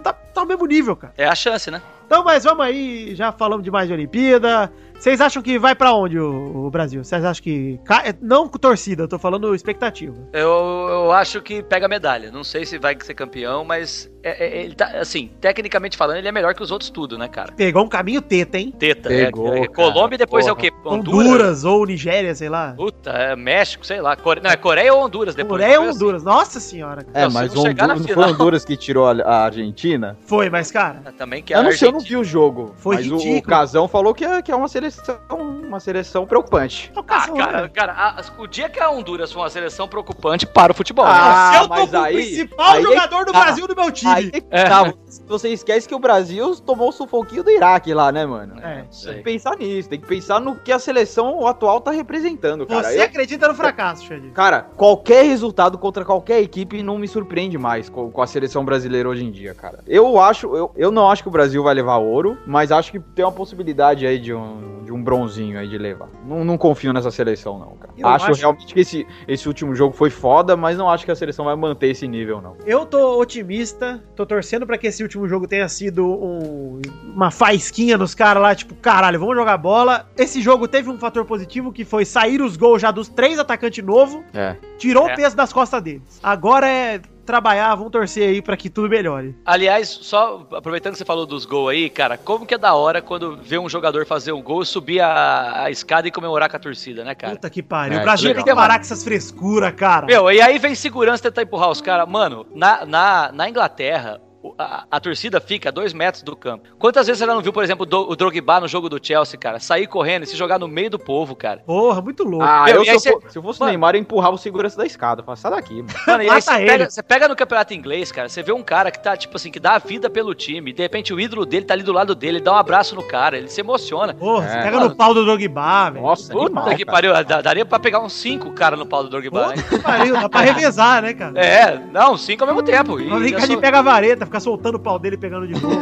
tá, tá ao mesmo nível, cara. é a chance, né? Então, mas vamos aí, já falamos demais de Olimpíada. Vocês acham que vai pra onde o, o Brasil? Vocês acham que. ca- Não com torcida, eu tô falando expectativa. Eu, eu acho que pega medalha. Não sei se vai ser campeão, mas é- é- ele tá, assim, tecnicamente falando, ele é melhor que os outros tudo, né, cara? Pegou um caminho teta, hein? Teta. Pegou, é, é. Colômbia e depois é o Porra. quê? Honduras, ou Nigéria, sei lá. Puta, é México, sei lá. Core... Não, é Coreia ou Honduras depois. Coreia ou coisa Honduras. Nossa senhora. cara. É, Não, mas Honduras, não final- foi Honduras que tirou a, a Argentina? Foi, mas, cara. assim. Também que é Eu a não sei, eu não vi o jogo. Foi mas o, ridículo. o Casão falou que é, que é uma seleção uma seleção preocupante. É o Ah, cara, né? cara, a- o dia que a Honduras for uma seleção preocupante para o futebol. Ah, Se eu tô mas com o aí- principal aí é jogador do tá. Brasil no meu time. Aí que tá, você esquece que o Brasil tomou o sufoquinho do Iraque lá, né, mano? É, Tem sei. que pensar nisso, tem que pensar no que a seleção atual tá representando, cara. Você Eu- acredita no fracasso, Xande? Cara, qualquer resultado contra qualquer equipe não me surpreende mais com, com a seleção brasileira hoje em dia, cara. Eu acho, eu, eu não acho que o Brasil vai levar ouro, mas acho que tem uma possibilidade aí de um, de um bronzinho aí de levar. Não, não confio nessa seleção, não, cara. Eu Acho, acho- realmente que esse, esse último jogo foi foda, mas não acho que a seleção vai manter esse nível, não. Eu tô otimista, tô torcendo pra que esse último jogo tenha sido um- uma faisquinha nos caras lá, tipo, caralho, vamos jogar bola. Esse jogo teve um fator positivo que foi sair os gols já dos três atacantes novos, É. tirou É. o peso das costas deles. Agora é trabalhar, vamos torcer aí pra que tudo melhore. Aliás, só aproveitando que você falou dos gols aí, cara, como que é da hora quando vê um jogador fazer um gol, subir a, a escada e comemorar com a torcida, né, cara? Puta que pariu. É, o Brasil que tem que parar com essas frescuras, cara. Meu, e aí vem segurança tentar empurrar os caras. Mano, na, na, na Inglaterra, a, a torcida fica a dois metros do campo. Quantas vezes você já não viu, por exemplo, o Do- o Drogba no jogo do Chelsea, cara? Sair correndo e se jogar no meio do povo, cara. Porra, muito louco. Ah, Meu, eu, se, eu for- se eu fosse Mano. Neymar, eu empurrava o segurança da escada. Fala, sai daqui, mano. Mano, e aí você pega, você pega no campeonato inglês, cara, você vê um cara que tá, tipo assim, que dá a vida pelo time, e de repente o ídolo dele tá ali do lado dele, ele dá um abraço no cara, ele se emociona. Porra, É, você pega mano. no pau do Drogba, velho. Nossa, Puta animal, que cara. pariu, daria pra pegar uns cinco cara no pau do Drogba, né? Puta que pariu, dá pra revezar, né, cara? É, não, cinco ao mesmo tempo. E brincar eu de sou- pega a vareta, ficar soltando o pau dele e pegando de novo.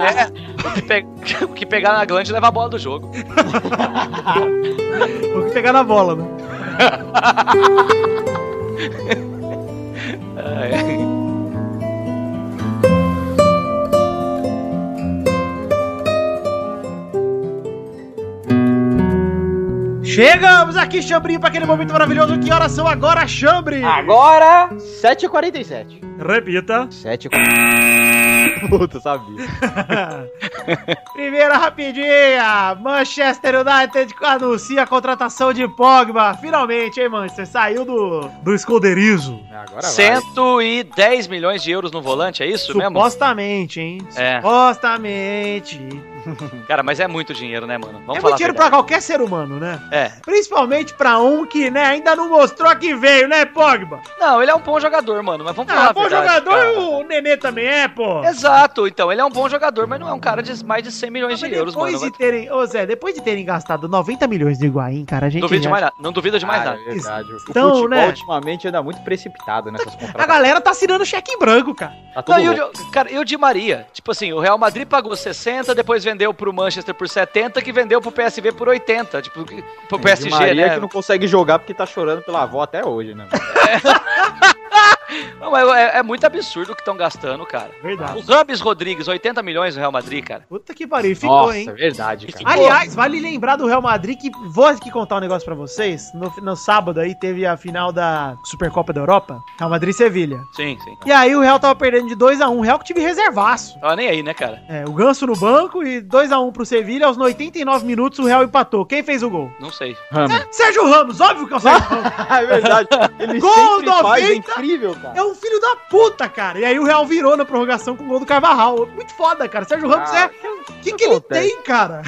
É, o que, pe- o que pegar na glande leva a bola do jogo. Vou que pegar na bola, né? Chegamos aqui, Chambrinho, para aquele momento maravilhoso. Que horas são agora, Chambre? Agora, 7h47. Repita. 7h47. Puta, sabia. Primeira rapidinha. Manchester United anuncia a contratação de Pogba. Finalmente, hein, Manchester? Saiu do, do esconderijo. Agora 110 milhões de euros no volante, é isso mesmo? Supostamente, hein? É. Supostamente. Cara, mas é muito dinheiro, né, mano? Vamos é falar muito dinheiro pra qualquer ser humano, né? É. Principalmente pra um que, né, ainda não mostrou que veio, né, Pogba? Não, ele é um bom jogador, mano, mas vamos falar Ah, a bom verdade, jogador cara. o Nenê também é, pô. Exato, então, ele é um bom jogador, mas não é um cara de mais de 100 milhões Mas de euros, depois mano. de terem, ô Zé, depois de terem gastado 90 milhões de Higuaín, cara, a gente Duvido de já- mais nada. Não duvido de mais Cara, nada. é verdade. O Então, futebol né? ultimamente anda muito precipitado nessas A contratações. galera tá assinando cheque em branco, cara. Tá tudo Não, e o. Di- cara, e o Di Maria? Tipo assim, o Real Madrid pagou 60, depois vendeu pro Manchester por 70, que vendeu pro PSV por 80. Tipo, que- pro PSG, Maria né? que não consegue jogar porque tá chorando pela avó até hoje, né? Não, mas é, é muito absurdo o que estão gastando, cara. Verdade. O Rambis Rodrigues, 80 milhões no Real Madrid, cara. Puta que pariu, ficou, Nossa, hein? é verdade, cara. Aliás, vale lembrar do Real Madrid que vou aqui contar um negócio pra vocês. No, no sábado aí teve a final da Supercopa da Europa, Real Madrid e Sevilha. Sim, sim. E aí o Real tava perdendo de 2x1, o Real que tive reservaço. Tava nem aí, né, cara? É, o Ganso no banco e 2x1 pro Sevilha, aos 89 minutos o Real empatou. Quem fez o gol? Não sei. Ramos. Sérgio Ramos, óbvio que é o Sérgio Ramos. é verdade. Ele Gol sempre faz, 90. é incrível, cara. É um filho da puta, cara. E aí o Real virou na prorrogação com o gol do Carvajal. Muito foda, cara. Sérgio Ramos Ah, é... O que, que ele tem, cara?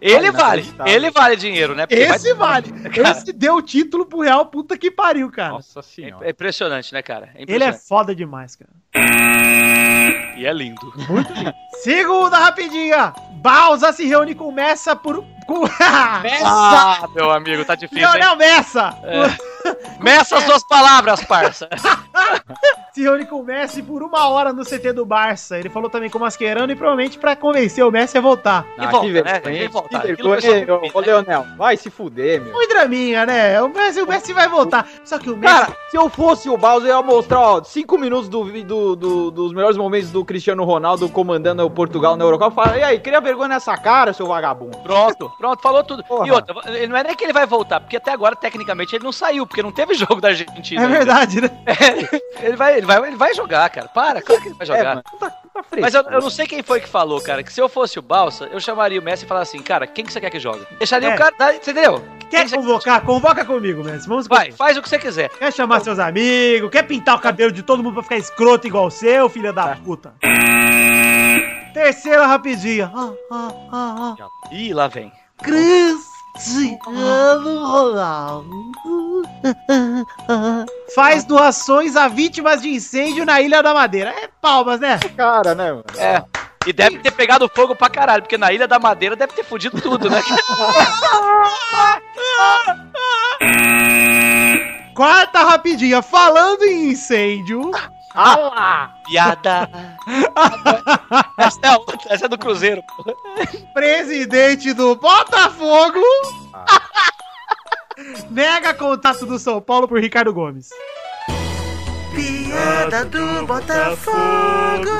Ele vale. Ele vale dinheiro, né? Porque Esse vai- vale. Esse deu o título pro Real, puta que pariu, cara. Nossa senhora. É impressionante, né, cara? É Ele é impressionante. foda demais, cara. E é lindo. Segunda rapidinha. Bausa se reúne com Messa por... Com... Ah, meu amigo, tá difícil, hein? Lionel Messa. Meça as suas palavras, parça. Se reúne com o Messi por uma hora no CT do Barça. Ele falou também com o Mascherano e provavelmente pra convencer o Messi a voltar. E Ah, volta, que né? que vergonha, ô, ô, Leonel. Vai se fuder, meu. Muito draminha, né? O Messi, o Messi vai voltar. Só que o Messi... Cara, se eu fosse o Bowser, eu ia mostrar, ó, cinco minutos do, do, do- dos melhores momentos do Cristiano Ronaldo comandando o Portugal na Eurocopa. Fala, e aí, cria vergonha nessa cara, seu vagabundo. Pronto, pronto, falou tudo. Porra. E outra, não é nem que ele vai voltar, porque até agora, tecnicamente, ele não saiu, porque não teve jogo da Argentina. é ainda. verdade, né? Ele vai, ele, vai, ele vai jogar, cara. Para, claro que ele vai É, jogar. mano, tá, tá fresco. Mas eu, eu não sei quem foi que falou, cara, que se eu fosse o Balsa, eu chamaria o Messi e falaria assim, cara, quem que você quer que jogue? Deixaria É. o cara, tá, você entendeu? Quer que convocar? Convoca comigo, Messi. Vamos Vai, faz o que você quiser. Quer chamar seus amigos? Quer pintar o cabelo de todo mundo pra ficar escroto igual o seu, filha da puta? Terceira rapidinha. Ah, ah, ah, ah. Ih, lá vem. Cristiano Ronaldo faz doações a vítimas de incêndio na Ilha da Madeira. É palmas, né? cara, né, mano? É. E deve ter pegado fogo pra caralho, porque na Ilha da Madeira deve ter fudido tudo, né? Quarta rapidinha. Falando em incêndio, Piada. essa, é outra, essa é do Cruzeiro. pô. presidente do Botafogo nega contato do São Paulo por Ricardo Gomes. Piada do Botafogo.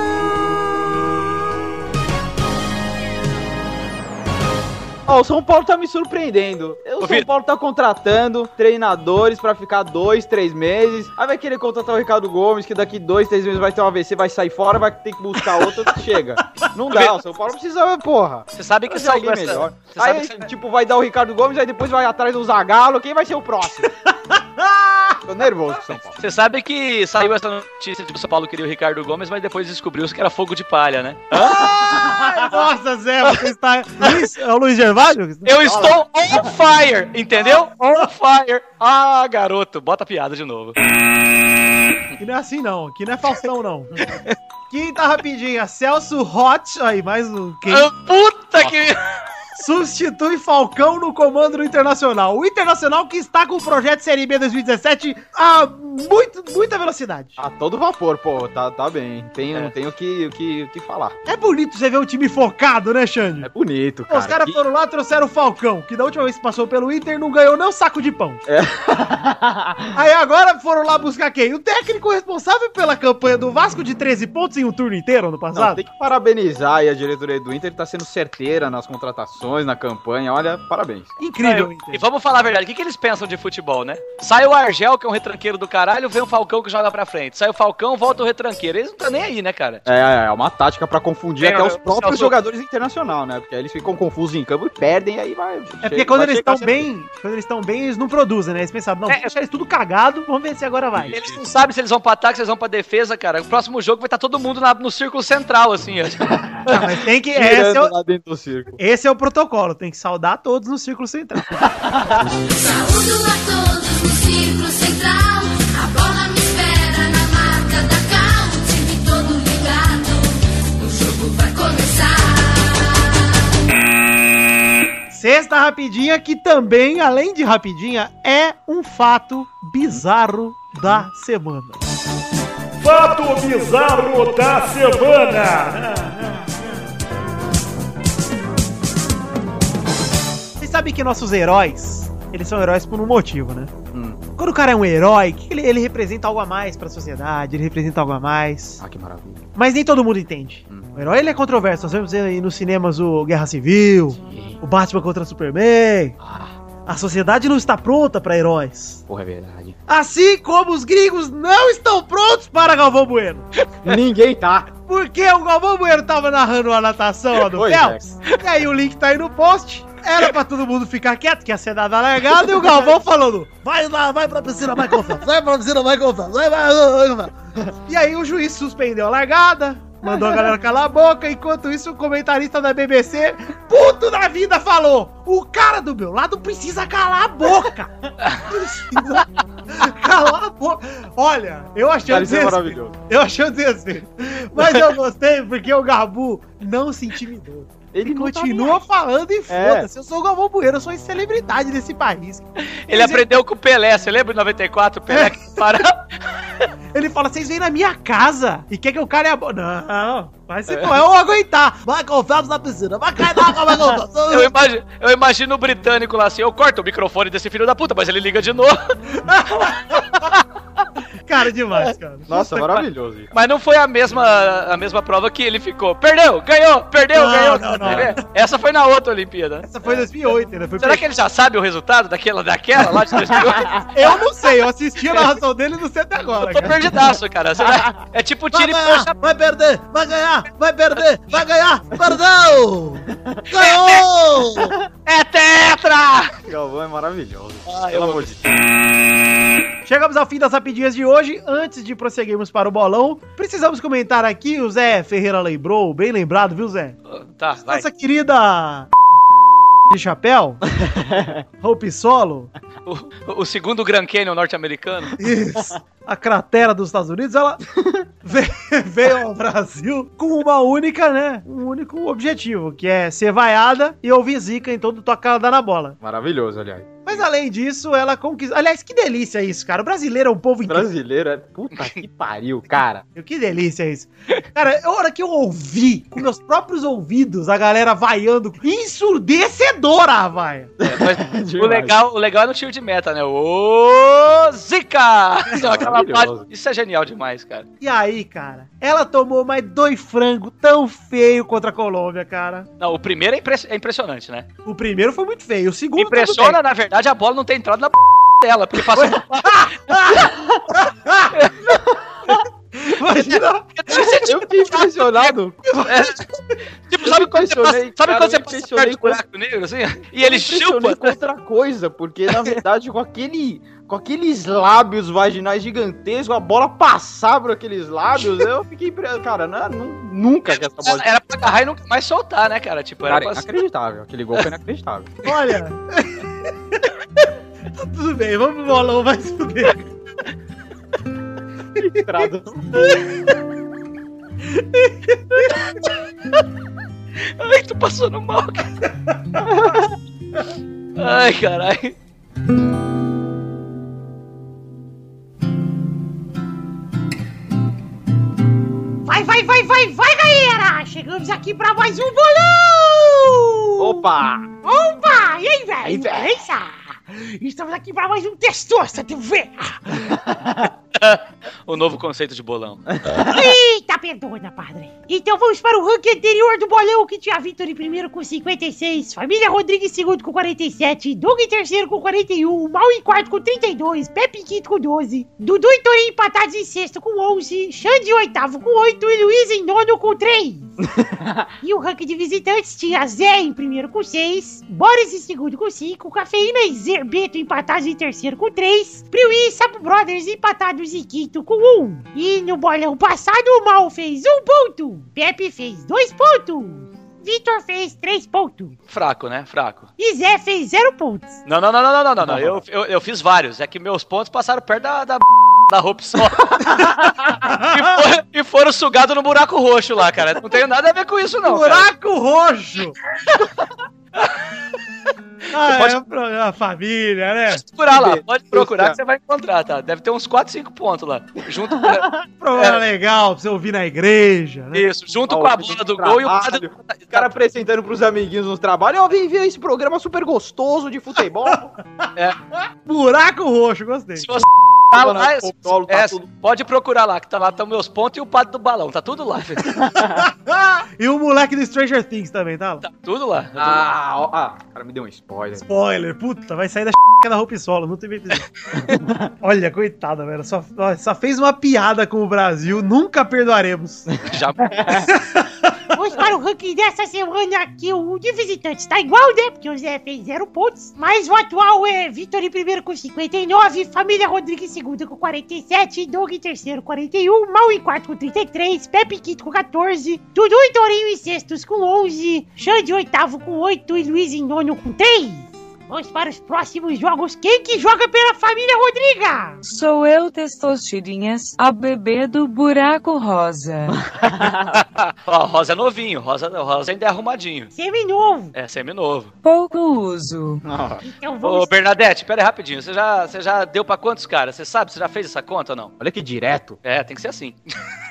Ó, o São Paulo tá me surpreendendo. O Ô, São Vitor. Paulo tá contratando treinadores pra ficar dois, três meses. Aí vai querer contratar o Ricardo Gomes, que daqui dois, três meses vai ter um AVC, vai sair fora, vai ter que buscar outro. Chega. Não dá, o São Paulo precisa, porra. Você sabe que saiu essa... melhor. Você sabe Aí, que... tipo, vai dar o Ricardo Gomes, aí depois vai atrás do Zagallo. Quem vai ser o próximo? Tô nervoso com o São Paulo. Você sabe que saiu essa notícia de que o São Paulo queria o Ricardo Gomes, mas depois descobriu-se que era fogo de palha, né? Ai, nossa, Zé, você está. Luiz, é o Luiz Gervásio? Eu estou on fire, entendeu? On fire. Ah, garoto, bota a piada de novo. Aqui não é assim, não. Aqui não é Faustão, não. Quinta rapidinha. Celso Hot. Aí, mais um. Quem Ah, Puta que... substitui Falcão no comando do Internacional. O Internacional que está com o projeto Série B 2017 a muito, muita velocidade. A todo vapor, pô, tá, tá bem. Tem, É. Não tenho o que, o que, o que falar. É bonito você ver um time focado, né, Xande? É bonito, cara. Os caras Que- foram lá e trouxeram o Falcão, que da última vez que passou pelo Inter não ganhou nem um saco de pão. É. Aí agora foram lá buscar quem? O técnico responsável pela campanha do Vasco de 13 pontos em um turno inteiro ano Não, passado? tem que parabenizar aí a diretoria do Inter, tá sendo certeira nas contratações. Participações na campanha. Olha, parabéns. Incrível, É. E vamos falar a verdade, o que, que eles pensam de futebol, né? Sai o Argel, que é um retranqueiro do caralho, vem o Falcão que joga pra frente. Sai o Falcão, volta o retranqueiro. Eles não estão nem aí, né, cara? É, é uma tática pra confundir Tem, até eu- os próprios Celso- jogadores internacional, né? Porque aí eles ficam confusos em campo e perdem, aí vai. É porque quando eles estão bem, quando eles estão bem, eles não produzem, né? Eles pensaram, não, É. deixar eles tudo cagado, vamos ver se agora vai. Eles não sabem se eles vão pra ataque, se eles vão pra defesa, cara. O próximo jogo vai estar todo mundo na- no círculo central, assim, ó. Ah, mas tem que. Esse é, o, esse é o protocolo, tem que saudar todos no círculo central. Saúdo a todos no círculo central. A bola me espera na marca da cal. O time todo ligado. O jogo vai começar. Sexta rapidinha, que também, além de rapidinha, é um fato bizarro da semana. Fato bizarro da semana. Sabem que nossos heróis, eles são heróis por um motivo, né? Hum. Quando o cara é um herói, que ele, ele representa algo a mais pra sociedade, ele representa algo a mais. Ah, que maravilha. Mas nem todo mundo entende. Hum. O herói ele é controverso. Nós vemos aí nos cinemas o Guerra Civil, o Batman contra Superman. Ah, A sociedade não está pronta pra heróis. porra, é verdade. Assim como os gringos não estão prontos para Galvão Bueno. Ninguém tá. Porque o Galvão Bueno tava narrando a natação lá do Pois é. Phelps. E aí o link tá aí no post. Era pra todo mundo ficar quieto, que ia ser dada largada, e o Galvão falando: vai lá, vai pra piscina, vai Phelps, vai pra piscina, Michael Phelps, vai, vai, vai, vai. E aí o juiz suspendeu a largada, mandou a galera calar a boca, enquanto isso o comentarista da BBC, puto da vida, falou: o cara do meu lado precisa calar a boca. Precisa calar a boca. Olha, eu achei isso é desrespeito. Eu achei o desespero. Mas eu gostei porque o Gabu não se intimidou. Ele, tá continua falando e É. foda-se. Eu sou o Galvão Bueno, eu sou a celebridade desse país. Ele aprendeu com o Pelé, você lembra de 94? O Pelé que para. Ele fala: vocês vêm na minha casa e quer que o cara é bom. Não, vai se for, eu vou aguentar. Michael Phelps na piscina, vai cair na água, Michael Phelps. Eu imagino, eu imagino o britânico lá assim, eu corto o microfone desse filho da puta, mas ele liga de novo. Cara, demais, cara. Nossa, maravilhoso. isso. Mas não foi a mesma, a mesma prova que ele ficou. Perdeu, ganhou, perdeu, Não, ganhou. não, não. Essa foi na outra Olimpíada. Essa foi 2008, né? Foi Será que ele já sabe o resultado daquela, daquela lá de 2008? Eu não sei, eu assisti a narração dele e não sei até agora. Eu tô Cara. perdidaço, cara. Será- É tipo Vai tiro e puxa. vai perder, vai ganhar, vai perder, vai ganhar, perdeu! Ganhou! É tetra! Galvão é maravilhoso. Ah, Pelo amor de Deus. Chegamos ao fim das rapidinhas de hoje. Antes de prosseguirmos para o bolão, precisamos comentar aqui, o Zé Ferreira lembrou, bem lembrado, viu, Zé? Tá, vai. Nossa querida de chapéu, Hope Solo, O, o segundo Grand Canyon norte-americano. isso, a cratera dos Estados Unidos, ela veio ao Brasil com uma única, né, um único objetivo, que é ser vaiada e ouvir zica em todo tocada na bola. Maravilhoso, aliás. Mas além disso, ela conquistou... Aliás, que delícia isso, cara. O brasileiro é um povo incrível. Brasileiro é. Puta que pariu, cara. Que delícia isso. Cara, a hora que eu ouvi com meus próprios ouvidos a galera vaiando, ensurdecedora, vai. É, o, legal, o legal é no tiro de meta, né? Ô, Zica! Aquela parte- isso é genial demais, cara. E aí, cara, ela tomou mais dois frangos tão feio contra a Colômbia, cara. Não, o primeiro é, impress- é impressionante, né? O primeiro foi muito feio, o segundo Impressiona, na verdade, a bola não ter entrado na p dela, porque passou. Imagina, Eu fiquei impressionado. tipo, sabe quando você passa, sabe cara, quando você eu passa perto do buraco negro, assim? E ele chupa. com outra coisa, porque na verdade com aquele com aqueles lábios vaginais gigantescos, a bola passar por aqueles lábios, eu fiquei impre- cara, não, nu- nunca que essa bola Era pra agarrar e nunca mais soltar, né, cara? Tipo, era Cara, pra... inacreditável, aquele gol foi inacreditável. olha. Tá Tudo bem, vamos pro bolão, vai se fuder. Ai, tô passando mal, cara. Ai, caralho. Vai, vai, vai, vai, vai, galera! Chegamos aqui pra mais um bolão! Opa! Opa! E aí, velho? Beleza? Estamos aqui pra mais um Testosta TV! o novo conceito de bolão. Eita, perdona, padre. Então vamos para o ranking anterior do bolão, que tinha Vitor em primeiro com 56, Família Rodrigues em segundo com 47, Doug em terceiro com 41, Mal em quarto com 32, Pepe em quinto com 12, Dudu e Torinho empatados em sexto com 11, Xande em oitavo com 8 e Luiz em nono com 3. e o ranking de visitantes tinha Zé em primeiro com 6, Boris em segundo com 5, Cafeína e Zerbeto empatados em terceiro com 3, Priu e Sapo Brothers empatados em quinto com 1. E no bolão passado o Mal fez 1 ponto, Pepe fez 2 pontos, Vitor fez 3 pontos Fraco, né? Fraco. e Zé fez 0 pontos. Não, não, não, não, não, não, não. não. Eu, eu, eu fiz vários. É que meus pontos passaram perto da, da, da roupa só. e, for- e foram sugados no buraco roxo lá, cara. Não tem nada a ver com isso, não. Cara. Buraco roxo! ah, pode- é um programa família, né? Pode procurar lá, pode procurar que você vai encontrar, tá? Deve ter uns 4, 5 pontos lá. Junto com, Programa É. legal pra você ouvir na igreja, né? isso, junto Ó, com a o bola do gol e o trabalho. padre. Os caras apresentando pros amiguinhos nos trabalhos. Ó, vem ver esse programa super gostoso de futebol. Buraco roxo, gostei. Se você tá lá, Mano, o Paulo tá é, tudo- pode procurar lá, que tá lá, estão meus pontos e o padre do balão. Tá tudo lá, velho. e o moleque do Stranger Things também, tá? lá. Tá tudo lá. ah, ó, ah, o cara me deu um spoiler. Spoiler, puta, vai sair da da roupa solo, não teve. Olha, coitada, velho. Só, só fez uma piada com o Brasil, nunca perdoaremos. Já Para o ranking dessa semana aqui. O de visitantes tá igual, né? Porque o Zé fez 0 pontos. Mas o atual é Vitor em primeiro com 59, Família Rodrigues em segundo com 47, Doug em terceiro com 41, Mal em quarto com 33, Pepe em quinto com 14, Dudu e Torinho em sextos com 11, Xande em oitavo com 8 e Luiz em nono com 3. Vamos para os próximos jogos. Quem que joga pela família Rodriga? Sou eu, Testosterinhas, a bebê do buraco rosa. Ó, Rosa é novinho, Rosa, Rosa ainda é arrumadinho. Seminovo. É, semi-novo. Pouco uso. Então Ô, vamos... Bernadette, pera aí rapidinho. Você já, você já deu pra quantos caras? Você sabe? Você já fez essa conta ou não? Olha que direto. É, tem que ser assim.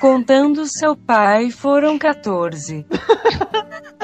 Contando seu pai, foram 14.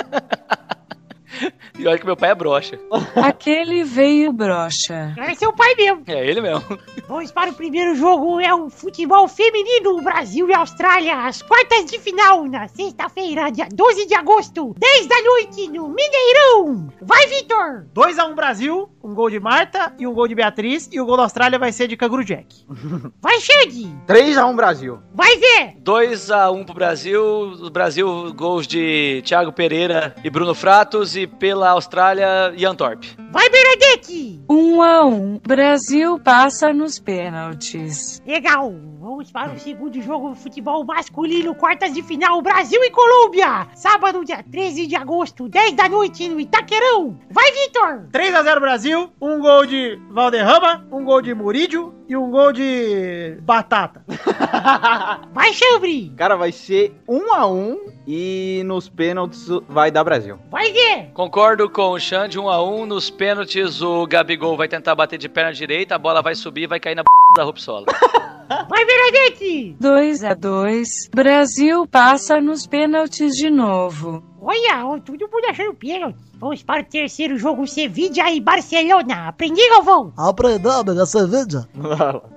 E olha que meu pai é broxa. Aquele veio brocha. Vai ser o pai mesmo. É ele mesmo. Vamos para o primeiro jogo, é o futebol feminino Brasil e Austrália, as quartas de final, na sexta-feira, dia 12 de agosto, 10 da noite, no Mineirão. Vai, Vitor! 2x1 Brasil, um gol de Marta e um gol de Beatriz, e o gol da Austrália vai ser de Canguru Jack. Vai, Xande! 3x1 Brasil. Vai, Zé! 2x1 pro Brasil. O Brasil, gols de Thiago Pereira e Bruno Fratos. E pela Austrália, Ian Thorpe. Vai, Bernadette! Um a um. Brasil passa nos pênaltis. Legal! Vamos para o segundo jogo de futebol masculino, quartas de final, Brasil e Colômbia! Sábado, dia 13 de agosto, 10 da noite, no Itaquerão. Vai, Vitor! 3x0 Brasil, um gol de Valderrama, um gol de Murídio e um gol de Batata. Vai, Chambre! Cara, vai ser 1x1 e nos pênaltis vai dar Brasil. Vai, Zé! Concordo com o Xande, 1x1. Nos pênaltis, o Gabigol vai tentar bater de perna direita. A bola vai subir e vai cair na b... da Rupsola. Vai, Bernadette! 2 a 2. Brasil passa nos pênaltis de novo. Olha, ó, todo mundo achando pênalti. Vamos para o terceiro jogo, Sevilla e Barcelona. Aprendi, Galvão? Aprendeu, amiga, cerveja?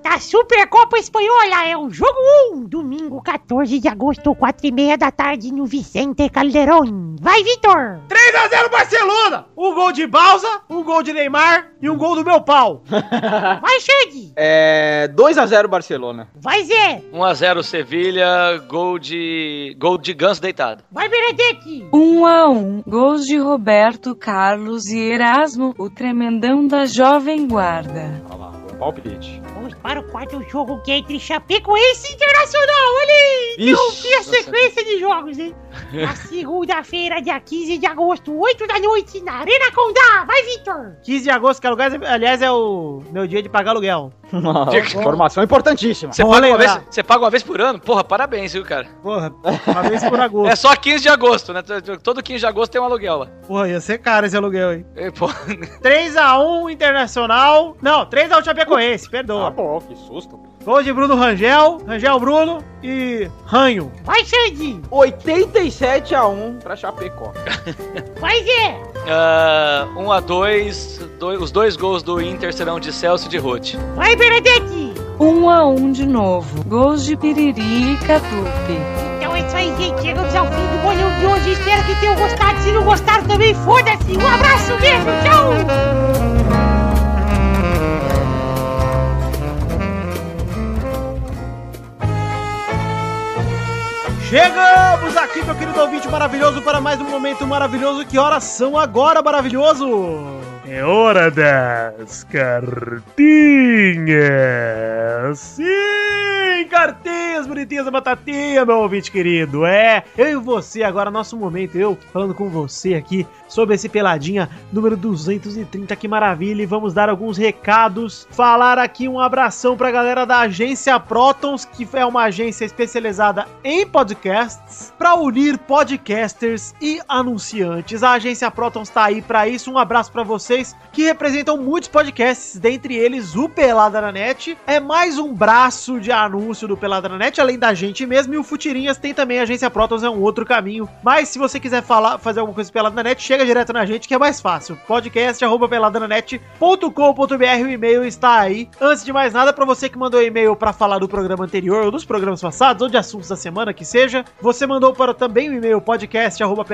Da Supercopa Espanhola é o jogo 1, domingo 14 de agosto, 4 e meia da tarde, no Vicente Calderón. Vai, Vitor! 3x0 Barcelona! Um gol de Balsa, um gol de Neymar e um gol do meu pau. Vai, Xande! É 2x0 Barcelona. Vai, Zé! 1x0 Sevilha, gol de. gol de ganso deitado. Vai, Bernadette! 1 a 1. Gols de Roberto Carlos e Erasmo, o tremendão da Jovem Guarda. Olha lá, palpite. Vamos para o quarto jogo, que é entre Chapecoense e Internacional. Olha aí! Ixi, tinha sequência de jogos, hein? Na segunda-feira, dia 15 de agosto, 8 da noite, na Arena Condá. Vai, Vitor! 15 de agosto, que aluguel, aliás, é o meu dia de pagar aluguel. Informação importantíssima. Você paga, vez, você paga uma vez por ano? Porra, parabéns, viu, cara? Porra, uma vez por agosto. É só 15 de agosto, né? Todo 15 de agosto tem um aluguel lá. Porra, ia ser caro esse aluguel, hein? E, pô, 3x1 Internacional. Não, 3x1 Chapecoense, Ah, bom, que susto. Gol de Bruno Rangel, Rangel Bruno e Ranho. Vai, Xande! 87x1 pra Chapecó. Vai, Zé! ah, 1 a 2 dois- os dois gols do Inter serão de Celso e de Rote. Vai, Bernadette! Um a um de novo. Gols de Piriri e Catupe. Então é isso aí, gente. Chegamos ao fim do bolão de hoje. Espero que tenham gostado. Se não gostaram também, foda-se. Um abraço mesmo. Tchau. Chegamos aqui, meu querido ouvinte maravilhoso, para mais um momento maravilhoso. Que horas são agora, maravilhoso? É hora das cartinhas. Sim, cartinhas bonitinhas da batatinha, meu ouvinte querido. É, eu e você agora, nosso momento, eu falando com você aqui sobre esse Peladinha número 230, que maravilha. E vamos dar alguns recados, falar aqui um abração pra galera da agência Protons, que é uma agência especializada em podcasts, para unir podcasters e anunciantes. A agência Protons tá aí para isso. Um abraço para vocês que representam muitos podcasts, dentre eles o Pelada na Net. É mais um braço de anúncio do Pelada na Net, além da gente mesmo. E o Futirinhas tem também a agência Protons, é um outro caminho. Mas se você quiser falar, fazer alguma coisa Pelada na Net, chega direto na gente, que é mais fácil. Podcast arroba o e-mail está aí. Antes de mais nada, para você que mandou e-mail para falar do programa anterior ou dos programas passados, ou de assuntos da semana que seja, você mandou para também o e-mail podcast arroba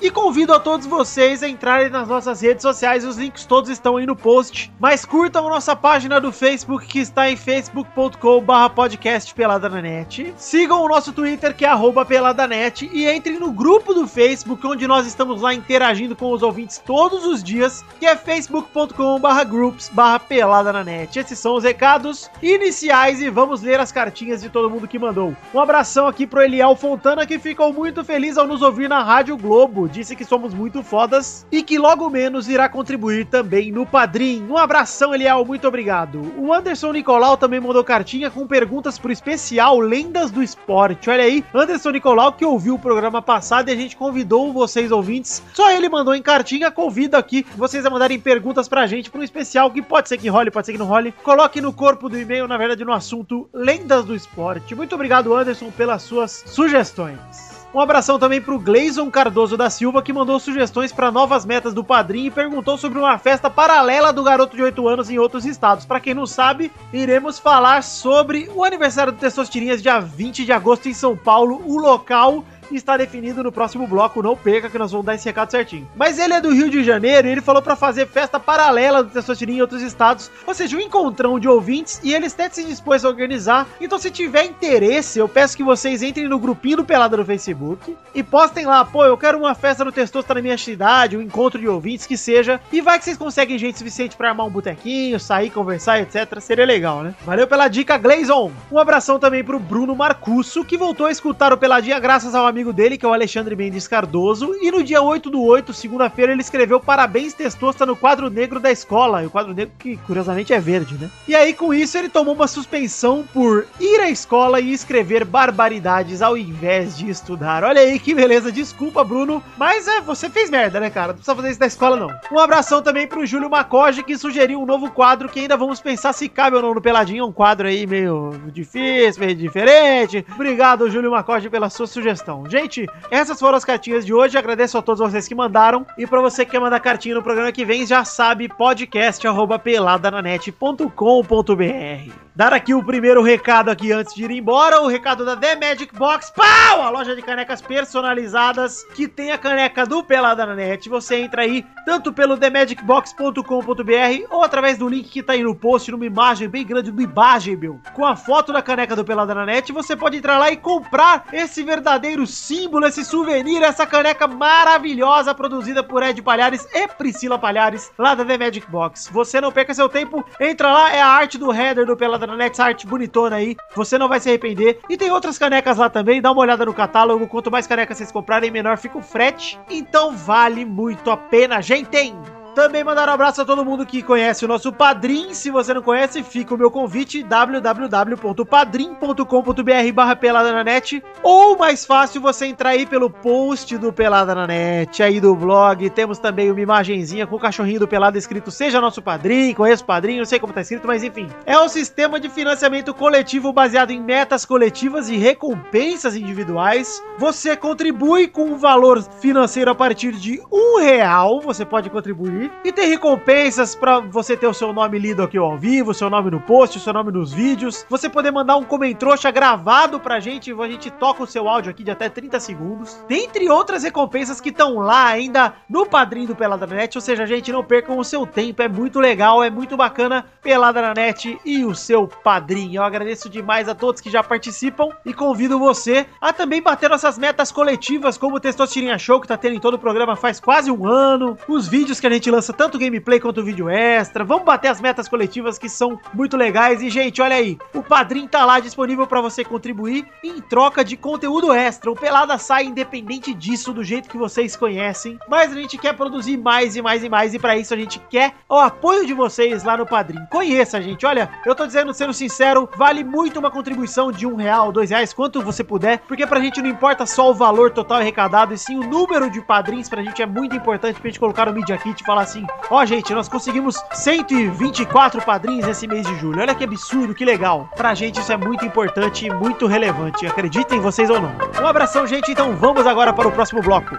e convido a todos vocês a entrarem nas nossas redes sociais, os links todos estão aí no post. Mas curtam a nossa página do Facebook, que está em facebook.com.br podcast Peladananet. Sigam o nosso Twitter, que é peladanet, e entrem no grupo do Facebook, onde nós estamos lá interagindo com os ouvintes todos os dias, que é facebook.com.br groups peladananet. Esses são os recados iniciais e vamos ler as cartinhas de todo mundo que mandou. Um abração aqui pro Eliel Fontana, que ficou muito feliz ao nos ouvir na Rádio Globo. Disse que somos muito fodas e que logo menos irá contribuir também no Padrim. Um abração, Eliel, muito obrigado. O Anderson Nicolau também mandou cartinha com perguntas pro especial Lendas do Esporte. Olha aí, Anderson Nicolau que ouviu o programa passado e a gente convidou vocês ouvintes. Só ele mandou em cartinha, convido aqui vocês a mandarem perguntas pra gente um especial que pode ser que role, pode ser que não role. Coloque no corpo do e-mail, na verdade, no assunto Lendas do Esporte. Muito obrigado, Anderson, pelas suas sugestões. Um abração também pro Gleison Cardoso da Silva, que mandou sugestões para novas metas do Padrim e perguntou sobre uma festa paralela do garoto de 8 anos em outros estados. Para quem não sabe, iremos falar sobre o aniversário do Testosterinhas, dia 20 de agosto em São Paulo, o local está definido no próximo bloco, não perca que nós vamos dar esse recado certinho. Mas ele é do Rio de Janeiro e ele falou para fazer festa paralela do Testosterinha em outros estados, ou seja, um encontrão de ouvintes e ele até se dispôs a organizar. Então se tiver interesse, eu peço que vocês entrem no grupinho do Pelada no Facebook e postem lá, pô, eu quero uma festa do Testosta na minha cidade, um encontro de ouvintes que seja, e vai que vocês conseguem gente suficiente para armar um botequinho, sair, conversar, etc. Seria legal, né? Valeu pela dica, Glazon! Um abração também pro Bruno Marcusso, que voltou a escutar o Peladinha graças ao amigo dele, que é o Alexandre Mendes Cardoso. E no dia 8 do 8, segunda-feira, ele escreveu Parabéns Testosta no quadro negro da escola. E o quadro negro que, curiosamente, é verde, né? E aí, com isso, ele tomou uma suspensão por ir à escola e escrever barbaridades ao invés de estudar. Olha aí que beleza. Desculpa, Bruno. Mas é, você fez merda, né, cara? Não precisa fazer isso da escola, não. Um abração também pro Júlio Macoge, que sugeriu um novo quadro que ainda vamos pensar se cabe ou não no Peladinho. Um quadro aí meio difícil, meio diferente. Obrigado, Júlio Macoge, pela sua sugestão. Gente, essas foram as cartinhas de hoje. Agradeço a todos vocês que mandaram. E pra você que quer mandar cartinha no programa que vem, já sabe, podcast@peladananet.com.br. Dar aqui o primeiro recado aqui antes de ir embora, o recado da The Magic Box, pau! A loja de canecas personalizadas que tem a caneca do Pelada na Net. Você entra aí tanto pelo themagicbox.com.br ou através do link que tá aí no post, numa imagem bem grande, numa imagem, meu, com a foto da caneca do Pelada na Net. Você pode entrar lá e comprar esse verdadeiro símbolo, esse souvenir, essa caneca maravilhosa produzida por Ed Palhares e Priscila Palhares, lá da The Magic Box. Você não perca seu tempo, entra lá, é a arte do header do Pelada na Net, essa arte bonitona aí, você não vai se arrepender. E tem outras canecas lá também, dá uma olhada no catálogo, quanto mais canecas vocês comprarem, menor fica o frete. Então vale muito a pena, gente! Também mandar um abraço a todo mundo que conhece o nosso Padrim. Se você não conhece, fica o meu convite www.padrim.com.br barra Pelada na Net ou mais fácil você entrar aí pelo post do Pelada na Net, aí do blog. Temos também uma imagenzinha com o cachorrinho do Pelada escrito Seja Nosso Padrim, conheço o Padrim, não sei como tá escrito, mas enfim. É um sistema de financiamento coletivo baseado em metas coletivas e recompensas individuais. Você contribui com um valor financeiro a partir de um real, você pode contribuir E tem recompensas pra você ter o seu nome lido aqui ao vivo, seu nome no post, seu nome nos vídeos. Você poder mandar um comentrouxa gravado pra gente, a gente toca o seu áudio aqui de até 30 segundos. Dentre outras recompensas que estão lá ainda no padrinho do Peladranet, ou seja, gente, não percam o seu tempo, é muito legal, é muito bacana. Peladranet e o seu padrinho. Eu agradeço demais a todos que já participam e convido você a também bater nossas metas coletivas, como o Testosterinha Show, que tá tendo em todo o programa faz quase um ano, os vídeos que a gente lança, tanto gameplay quanto vídeo extra. Vamos bater as metas coletivas que são muito legais. E, gente, olha aí, o padrinho tá lá disponível pra você contribuir em troca de conteúdo extra. O Pelada sai independente disso, do jeito que vocês conhecem. Mas a gente quer produzir mais e mais e mais, e pra isso a gente quer o apoio de vocês lá no padrinho. Conheça, gente. Olha, eu tô dizendo, sendo sincero, vale muito uma contribuição de um real, dois reais, quanto você puder, porque pra gente não importa só o valor total arrecadado, e sim o número de padrinhos pra gente é muito importante pra gente colocar no Media Kit e falar assim: ó, gente, nós conseguimos 124 padrinhos esse mês de julho. Olha que absurdo, que legal. Pra gente isso é muito importante e muito relevante. Acreditem vocês ou não. Um abração, gente. Então vamos agora para o próximo bloco.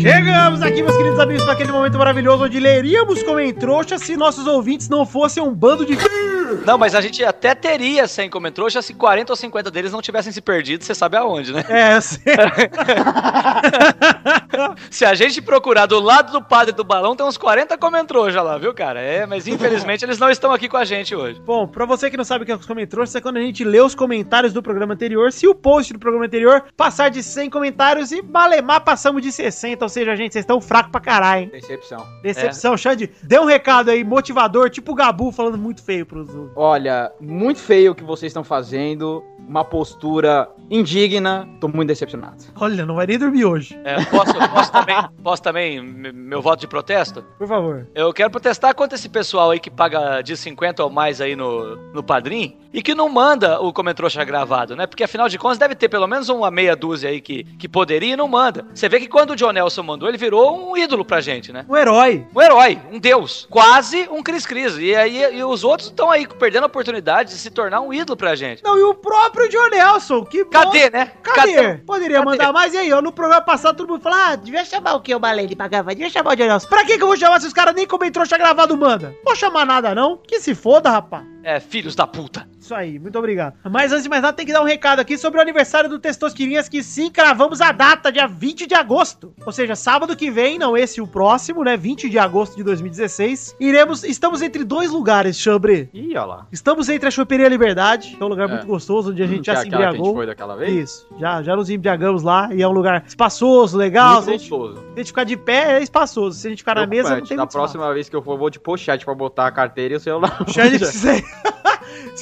Chegamos aqui, meus queridos amigos, para aquele momento maravilhoso onde leríamos como em trouxa se nossos ouvintes não fossem um bando de. Não, mas a gente até teria 100 comentrouxas se 40 ou 50 deles não tivessem se perdido, você sabe aonde, né? É, sei. Se a gente procurar do lado do padre do balão, tem uns 40 comentrouxas lá, viu, cara? É, mas infelizmente eles não estão aqui com a gente hoje. Bom, pra você que não sabe o que é os comentários, é quando a gente lê os comentários do programa anterior. Se o post do programa anterior passar de 100 comentários e malemar passamos de 60, ou seja, gente, vocês estão fracos pra caralho, hein? Decepção. Decepção, Xande, dê um recado aí, motivador, tipo o Gabu falando muito feio pros outros. Olha, muito feio o que vocês estão fazendo. Uma postura indigna. Tô muito decepcionado. Olha, não vai nem dormir hoje. É, posso, posso também, posso também meu voto de protesto? Por favor. Eu quero protestar contra esse pessoal aí que paga de 50 ou mais aí no, no Padrim e que não manda o Comentrouxa gravado, né? Porque afinal de contas deve ter pelo menos uma meia dúzia aí que, que poderia e não manda. Você vê que quando o John Nelson mandou, ele virou um ídolo pra gente, né? Um herói. Um herói, um deus, quase um Cris Cris. E aí e os outros estão aí perdendo a oportunidade de se tornar um ídolo pra gente. Não, e o próprio John Nelson, que Cadê, né? Cadê? Poderia Cadê? mandar mais. E aí, ó, no programa passado todo mundo fala, ah, devia chamar o que o Balene pra gravar, devia chamar o John Nelson. Pra que que eu vou chamar se os caras nem como entrou já gravado manda? Vou chamar nada não, que se foda, rapaz. É, filhos da puta. Isso aí, muito obrigado. Mas antes de mais nada, tem que dar um recado aqui sobre o aniversário do Testosterinhas, que sim, cravamos a data, dia 20 de agosto. Ou seja, sábado que vem, não esse o próximo, né? 20 de agosto de 2016. Iremos, estamos entre dois lugares, Chambre. Ih, olha lá. Estamos entre a Choperia Liberdade, que é um lugar É. muito gostoso, onde a gente já Que é se aquela que a gente embriagou. foi daquela vez? Isso, já, já nos embriagamos lá e é um lugar espaçoso, legal. Muito Se a, gente, gostoso. se a gente ficar de pé, é espaçoso. Se a gente ficar na mesa, não tem Da muito próxima vez que eu for, eu vou de pochete pra botar a carteira e o celular. espaço. Xande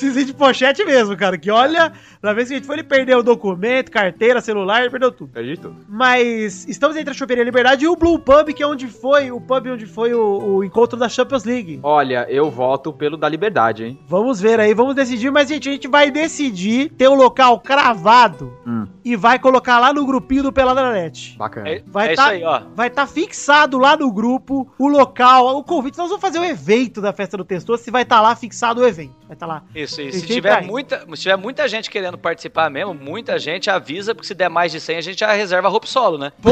ir de pochete mesmo, cara. Que olha, na vez que a gente foi, ele perdeu o documento, carteira, celular, ele perdeu tudo. Perdi tudo. Mas estamos entre a Choperia Liberdade e o Blue Pub, que é onde foi, o pub onde foi o, o encontro da Champions League. Olha, eu voto pelo da liberdade, hein? Vamos ver aí, vamos decidir. Mas, gente, a gente vai decidir ter o local cravado Hum. e vai colocar lá no grupinho do Peladranet. Bacana. É, Vai é tá- isso aí, ó. Vai estar fixado lá no grupo o local, o convite. Nós vamos fazer o evento da festa do Testoso, se vai estar lá fixado o evento. Vai estar lá. Isso, E se tiver, muita, se tiver muita gente querendo participar mesmo, muita gente avisa, porque se der mais de 100, a gente já reserva roupa solo, né?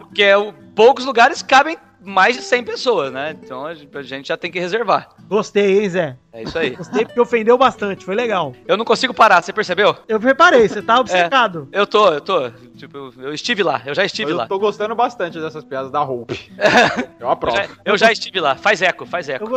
Porque é o- poucos lugares cabem mais de 100 pessoas, né? Então a gente já tem que reservar. gostei, hein, Zé? É isso aí. Gostei porque ofendeu bastante, foi legal. Eu não consigo parar, você percebeu? Eu reparei, você tá obcecado. Eu tô, eu tô. Tipo, eu- eu estive lá, eu já estive eu lá. tô gostando bastante dessas piadas da roupa. Eu Eu aprovo. já, eu já estive lá. Faz eco, faz Eu eco.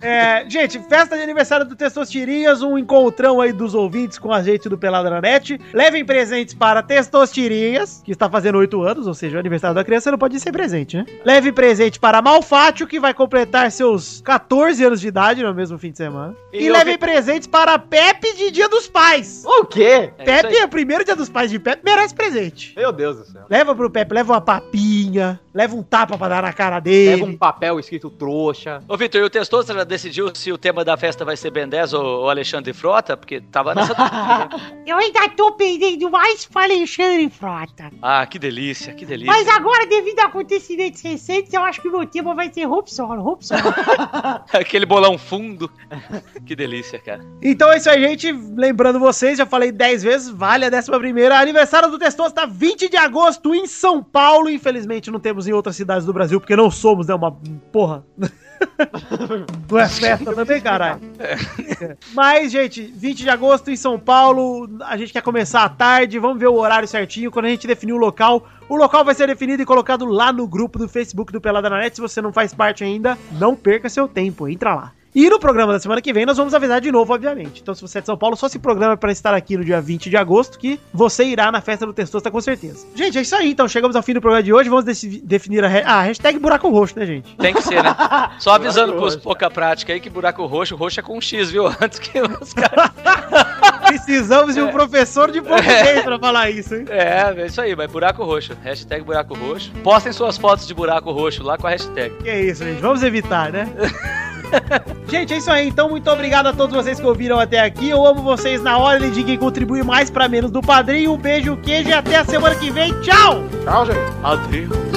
É, gente, festa de aniversário do Testostirinhas, um encontrão aí dos ouvintes com a gente do Peladranet. Levem presentes para Testostirinhas, que está fazendo 8 anos, ou seja, o aniversário da criança não pode ser presente, né? Leve presente para Malfátio, que vai completar seus 14 anos de idade no mesmo fim de semana. E, E levem vi- presentes para Pepe de Dia dos Pais. O quê? É Pepe é o primeiro dia dos pais de Pepe, merece presente. Meu Deus do céu. Leva pro Pepe, leva uma papinha, leva um tapa pra dar na cara dele. Leva um papel escrito trouxa. Ô, Vitor, e o Testoso decidiu se o tema da festa vai ser Ben 10 ou, ou Alexandre Frota? Porque tava nessa. Eu ainda tô pendendo mais pra Alexandre Frota. ah, que delícia, que delícia. Mas agora, devido a acontecimentos recentes, eu acho que o meu tema vai ser roupa solo, roupa solo. Aquele bolão fundo. que delícia, cara. Então é isso aí, gente. Lembrando vocês, já falei 10 vezes, vale a 11 primeira. Aniversário do Testosta, 20 de agosto em São Paulo. Infelizmente não temos em outras cidades do Brasil, porque não somos, né? Uma porra. Não é festa também, caralho. Mas, gente, 20 de agosto em São Paulo. A gente quer começar à tarde. Vamos ver o horário certinho. Quando a gente definir o local, o local vai ser definido e colocado lá no grupo do Facebook do Pelada na Net. Se você não faz parte ainda, não perca seu tempo. Entra lá. E no programa da semana que vem nós vamos avisar de novo, obviamente. Então, se você é de São Paulo, só se programa para estar aqui no dia 20 de agosto, que você irá na festa do Testosta com certeza. Gente, é isso aí. Então, chegamos ao fim do programa de hoje. Vamos definir a, ah, a hashtag buraco roxo, né, gente? Tem que ser, né? Só avisando pros pouca prática aí que buraco roxo, roxo é com um X, viu? Antes que os caras. Precisamos de um professor de português pra falar isso, hein? É, é isso aí, mas buraco roxo. Hashtag buraco roxo. Postem suas fotos de buraco roxo lá com a hashtag. Que é isso, gente. Vamos evitar, né? gente, é isso aí. Então, muito obrigado a todos vocês que ouviram até aqui. Eu amo vocês na ordem de quem contribui mais pra menos do padrinho. Um beijo, queijo e até a semana que vem. Tchau! Tchau, gente. Adeus.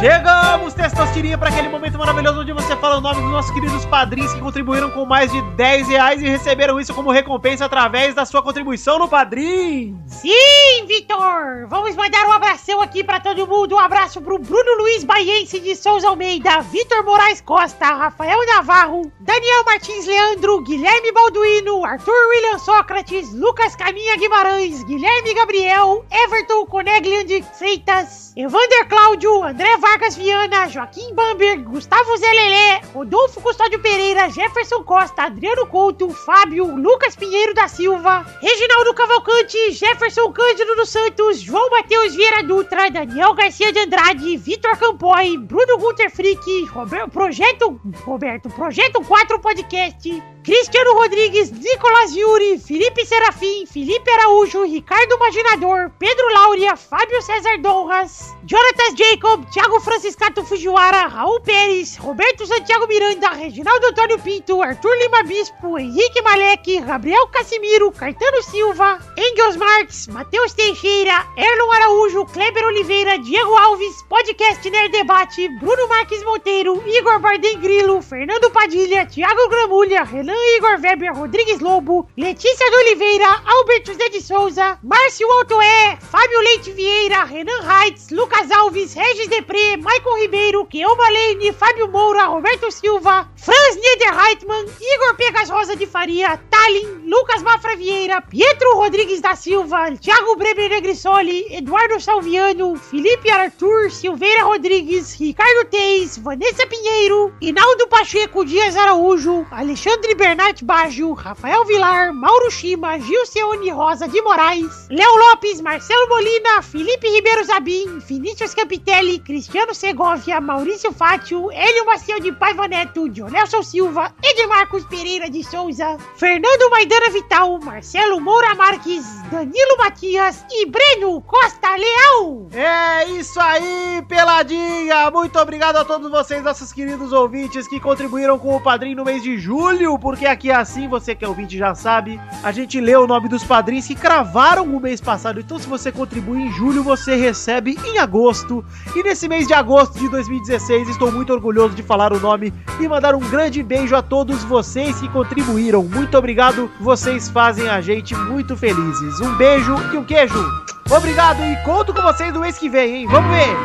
Chegamos, Testostirinha, para aquele momento maravilhoso onde você fala o nome dos nossos queridos padrinhos que contribuíram com mais de 10 reais e receberam isso como recompensa através da sua contribuição no Padrim. Sim, Vitor! Vamos mandar um abração aqui pra todo mundo. Um abraço pro Bruno Luiz Baiense de Souza Almeida, Vitor Moraes Costa, Rafael Navarro, Daniel Martins Leandro, Guilherme Balduino, Arthur William Sócrates, Lucas Caminha Guimarães, Guilherme Gabriel, Everton Coneglian de Freitas, Evander Cláudio, André Vargas Viana, Joaquim Bamber, Gustavo Zelelé, Rodolfo Custódio Pereira, Jefferson Costa, Adriano Couto, Fábio, Lucas Pinheiro da Silva, Reginaldo Cavalcante, Jefferson Cândido dos Santos, João Matheus Vieira Dutra, Daniel Garcia de Andrade, Vitor Campoy, Bruno Gunter Frick, Roberto, Projeto, Roberto, Projeto 4 Podcast, Cristiano Rodrigues, Nicolas Yuri, Felipe Serafim, Felipe Araújo, Ricardo Maginador, Pedro Laura, Fábio César Donras, Jonatas Jacob, Thiago Franciscato Fujiwara, Raul Pérez, Roberto Santiago Miranda, Reginaldo Antônio Pinto, Arthur Lima Bispo, Henrique Malek, Gabriel Casimiro, Caetano Silva, Engels Marques, Matheus Teixeira, Erlon Araújo, Kleber Oliveira, Diego Alves, Podcast Nerd Debate, Bruno Marques Monteiro, Igor Bardem Grilo, Fernando Padilha, Thiago Gramulha, Renan Igor Weber, Rodrigues Lobo, Letícia de Oliveira, Alberto Zé de Souza, Márcio Altoé, Fábio Leite Vieira, Renan Reitz, Lucas Alves, Regis Depré, Maicon Ribeiro, Keoma Lane, Fábio Moura, Roberto Silva, Franz Niederreitmann, Igor Pegas Rosa de Faria, Tallin, Lucas Mafra Vieira, Pietro Rodrigues da Silva, Thiago Breber Negrissoli, Eduardo Salviano, Felipe Arthur, Silveira Rodrigues, Ricardo Teis, Vanessa Pinheiro, Inaldo Pacheco Dias Araújo, Alexandre Bernat Baggio, Rafael Vilar, Mauro Shima, Gilceone Rosa de Moraes, Léo Lopes, Marcelo Molina, Felipe Ribeiro Zabim, Vinícius Capitelli, Cristiano Segovia, Maurício Fátio, Hélio Maciel de Paiva Neto, Dionelson Silva, Edmarcos Pereira de Souza, Fernando Maidana Vital, Marcelo Moura Marques, Danilo Matias e Breno Costa Leal. É isso aí, peladinha! Muito obrigado a todos vocês, nossos queridos ouvintes, que contribuíram com o padrinho no mês de julho, porque aqui é assim, você que é ouvinte já sabe, a gente lê o nome dos padrinhos que cravaram o mês passado. Então, se você contribui em julho, você recebe em agosto. E nesse mês de agosto de 2016, estou muito orgulhoso de falar o nome e mandar um grande beijo a todos vocês que contribuíram. Muito obrigado, vocês fazem a gente muito felizes. Um beijo e um queijo! Obrigado e conto com vocês no mês que vem, hein? Vamos ver!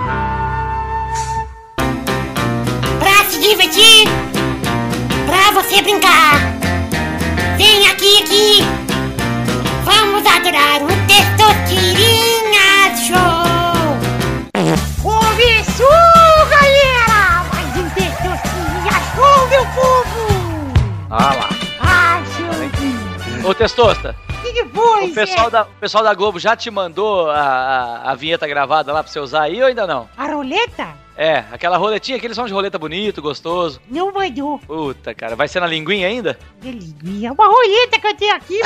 Pra se divertir, você brincar. Vem aqui, aqui. Vamos adorar o Testosterinha Show. Começou, galera! Mais um Testosterinha Show, meu povo. Ah lá. Ah, Ô, Testosta, O que, que foi, o pessoal, da, o pessoal da Globo já te mandou a, a, a vinheta gravada lá pra você usar aí ou ainda não? A roleta? É, aquela roletinha, aquele som de roleta bonito, gostoso. Não mandou. Puta, cara, vai ser na linguinha ainda? Que linguinha. Uma roleta que eu tenho aqui.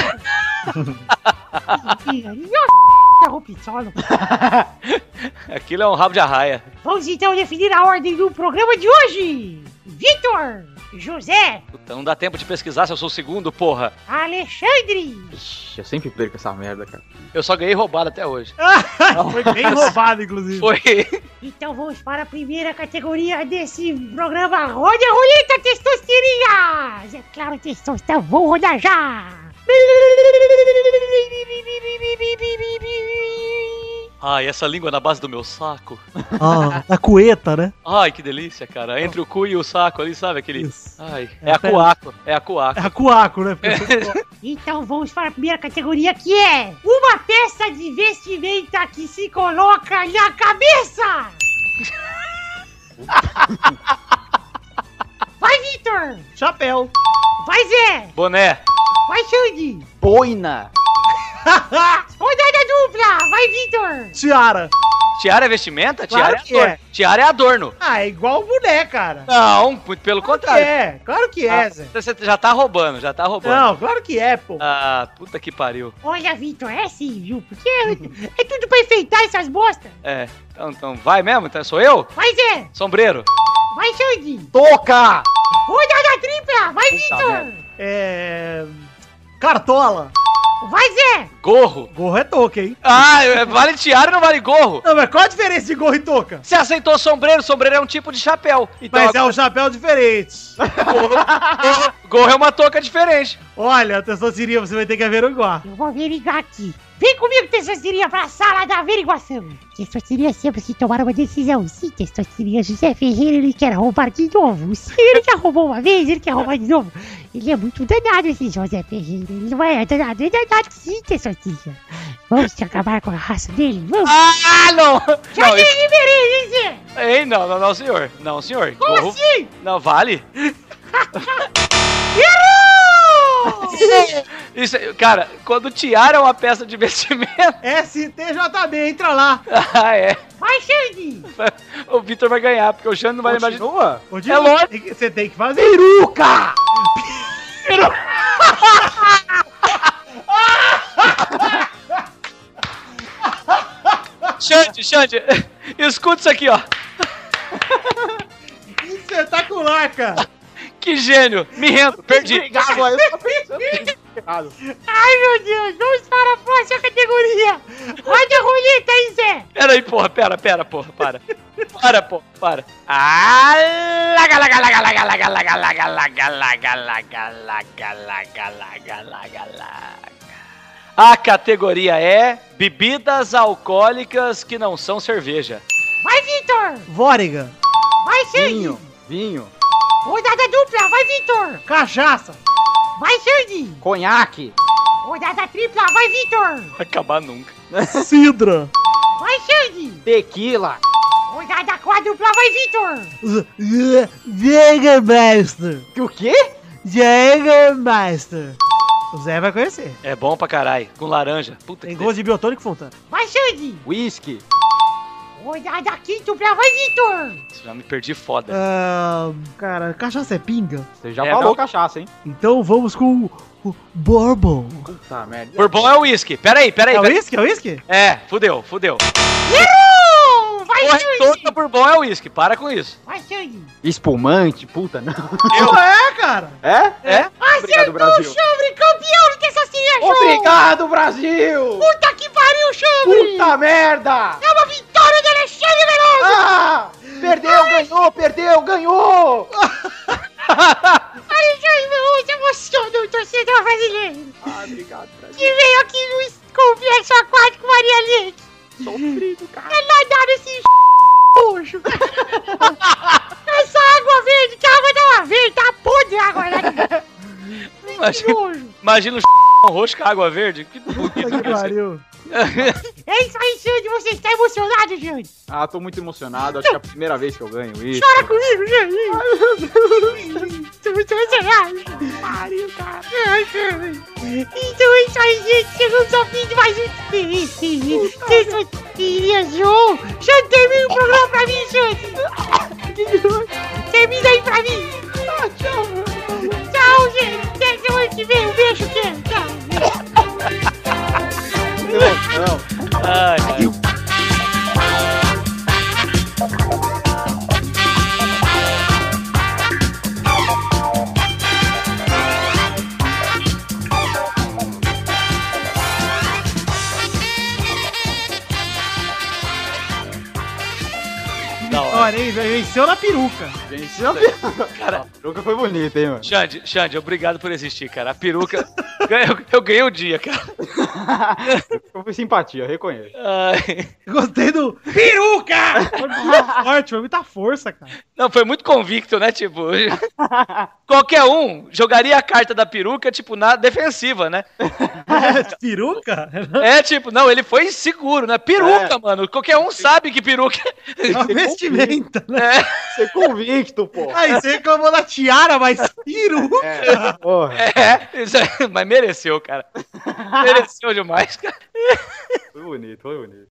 Roupizolo. Aquilo é um rabo de arraia. Vamos então definir a ordem do programa de hoje. Vitor, José, Puta, não dá tempo de pesquisar se eu sou o segundo, porra. Alexandre. Ixi, eu sempre perco essa merda, cara. Eu só ganhei roubado até hoje. Foi bem roubado, inclusive. Foi. Então vamos para a primeira categoria desse programa. Roda a roleta, testosterinhas! É claro, testosterona, vou rodar já! Ai, essa língua na base do meu saco. Ah, a cueta, né? Ai, que delícia, cara. Entre o cu e o saco ali, sabe aquele. Isso. Ai, É, é a cuaco. É a cuaco. É a cuaco, né? Então vamos para a primeira categoria que é uma peça de vestimenta que se coloca na cabeça! Vai, Vitor! Chapéu. Vai, Zé! Boné. Vai, Xande! Boina! Rodada dupla! Vai, Vitor! Tiara. Tiara é vestimenta? Claro Tiara que é adorno. é. Tiara é adorno. Ah, é igual o boné, cara. Não, muito pelo contrário. É, claro que é, Ah, Zé. Você já tá roubando, já tá roubando. Não, claro que é, pô. Ah, puta que pariu. Olha, Vitor, é assim, viu? Porque é, é tudo pra enfeitar essas bostas. É, então, então vai mesmo? Então sou eu? Vai, Zé! Sombreiro. Vai, Xande! Toca! Rodada tripla! Vai, Vitor! É. Cartola. Vai, Zé! Gorro. Gorro é touca, hein? Ah, é- vale tiara e não vale gorro. Não, mas qual a diferença de gorro e touca? Você aceitou sombreiro, sombreiro é um tipo de chapéu. Então, Mas é um chapéu diferente. gorro, gorro é uma touca diferente. Olha, Testosteria, você vai ter que averiguar. Eu vou averiguar aqui. Vem comigo, Testosteria, pra sala da averiguação. Testosteria sempre que tomar uma decisão. Sim, Testosteria, José Ferreira, ele quer roubar de novo. Sim, ele já roubou uma vez, ele quer roubar de novo. Ele é muito danado, esse José Ferreira. Ele não é danado, ele é danado sim, Testosteria. Vamos acabar com a raça dele? Vamos. Ah, não! Já Não, te isso- liberei, Zé? Ei, não, não, não, senhor. Não, senhor. Como Gorro- assim? Não, vale. Errou! Isso, cara, quando tiara é uma peça de vestimento. STJB, entra lá. ah, é. Vai, Xande! O Vitor vai ganhar, porque o Xande não vai lembrar de. Continua? É lógico. Você tem que fazer. Peruca! Xande, Xande, escuta isso aqui, ó. Espetacular, cara. Que gênio. Me rendo, perdi. Obrigado, eu tô pensando errado. Ai, meu Deus, vamos para a próxima categoria. Roda a roleta, hein, Zé? Pera aí, porra, pera, pera, porra, para. Para, porra, para. Ah, laga, laga, laga, laga, laga, laga, laga, laga, laga, laga, laga, laga, laga, laga, laga. A categoria é bebidas alcoólicas que não são cerveja. Vai, Vitor! Vóriga. Vai, Xande! Vinho, Rodada dupla, vai, Vitor! Cachaça. Vai, Xande! conhaque, Rodada tripla, vai, Vitor! Vai acabar nunca. Sidra. Vai, Xande! tequila, Rodada quádrupla, vai, Vitor! Jägermeister. que o quê? Jägermeister. O Zé vai conhecer. É bom pra caralho, com laranja. Puta Tem que gosto de biotônico Fontana. Vai, Xande! Whisky, Rodada quíntupla, vai, Vitor! delícia. Já me perdi foda. Ah, cara, cachaça é pinga. você já É, falou não. cachaça, hein? Então vamos com o Bourbon. Puta merda. Bourbon é uísque. Pera aí, pera aí. É pera- uísque? É uísque? É, fudeu, fudeu. Errou! Vai, Porra toda Bourbon é uísque. Para com isso. Espumante, puta, não. Eu. Não é, cara. É? É? Obrigado, Brasil. Chambre, campeão do Testosteria Show! Obrigado, Brasil! Puta que pariu, Chambre! Puta merda! É uma vitória do Alexandre Veloso! Ah! Perdeu, ganhou, perdeu, ganhou! Alexandre Veloso emociona o torcedor brasileiro! Ah, obrigado, Brasil. Que veio aqui no complexo aquático Maria Leite! Sofrido, cara. É nadar nesse roxo! Essa água verde, que a água tava verde, tá podre a água, né? Imagina, imagina o roxo com água verde. Que bonito. Que pariu. É isso aí, Xande, você está emocionado, Xande? Ah, tô muito emocionado. Acho que é a primeira vez que eu ganho isso. Chora comigo, Xande! Tô muito emocionado! pariu, cara. Ai, cara. Então é isso aí, gente. Chegamos ao fim de mais um. Terça-feira, João. Xande, termina o programa pra mim, Xande. Termina aí pra mim. tchau. Tchau, gente. Até semana que vem. Um beijo, Ken. Tchau. Ai, ai. Da hora. Olha aí, venceu na peruca. Venceu Cara, a peruca foi bonita, hein, mano? Xande, Xande, obrigado por existir, cara. A peruca. eu, eu ganhei o dia, cara. Foi simpatia, reconheço. Ai. Gostei do peruca! Foi muito forte, foi muita força, cara. Não, foi muito convicto, né? Tipo, qualquer um jogaria a carta da peruca, tipo, na defensiva, né? peruca? É, tipo, não, ele foi inseguro, né? Peruca, mano. Qualquer um sabe que peruca. É uma vestimenta, né? Ser convicto, pô. Aí você reclamou da tiara, mas peruca? Porra. É, isso aí, mas mereceu, cara. Mereceu demais, cara. Foi bonito, foi bonito.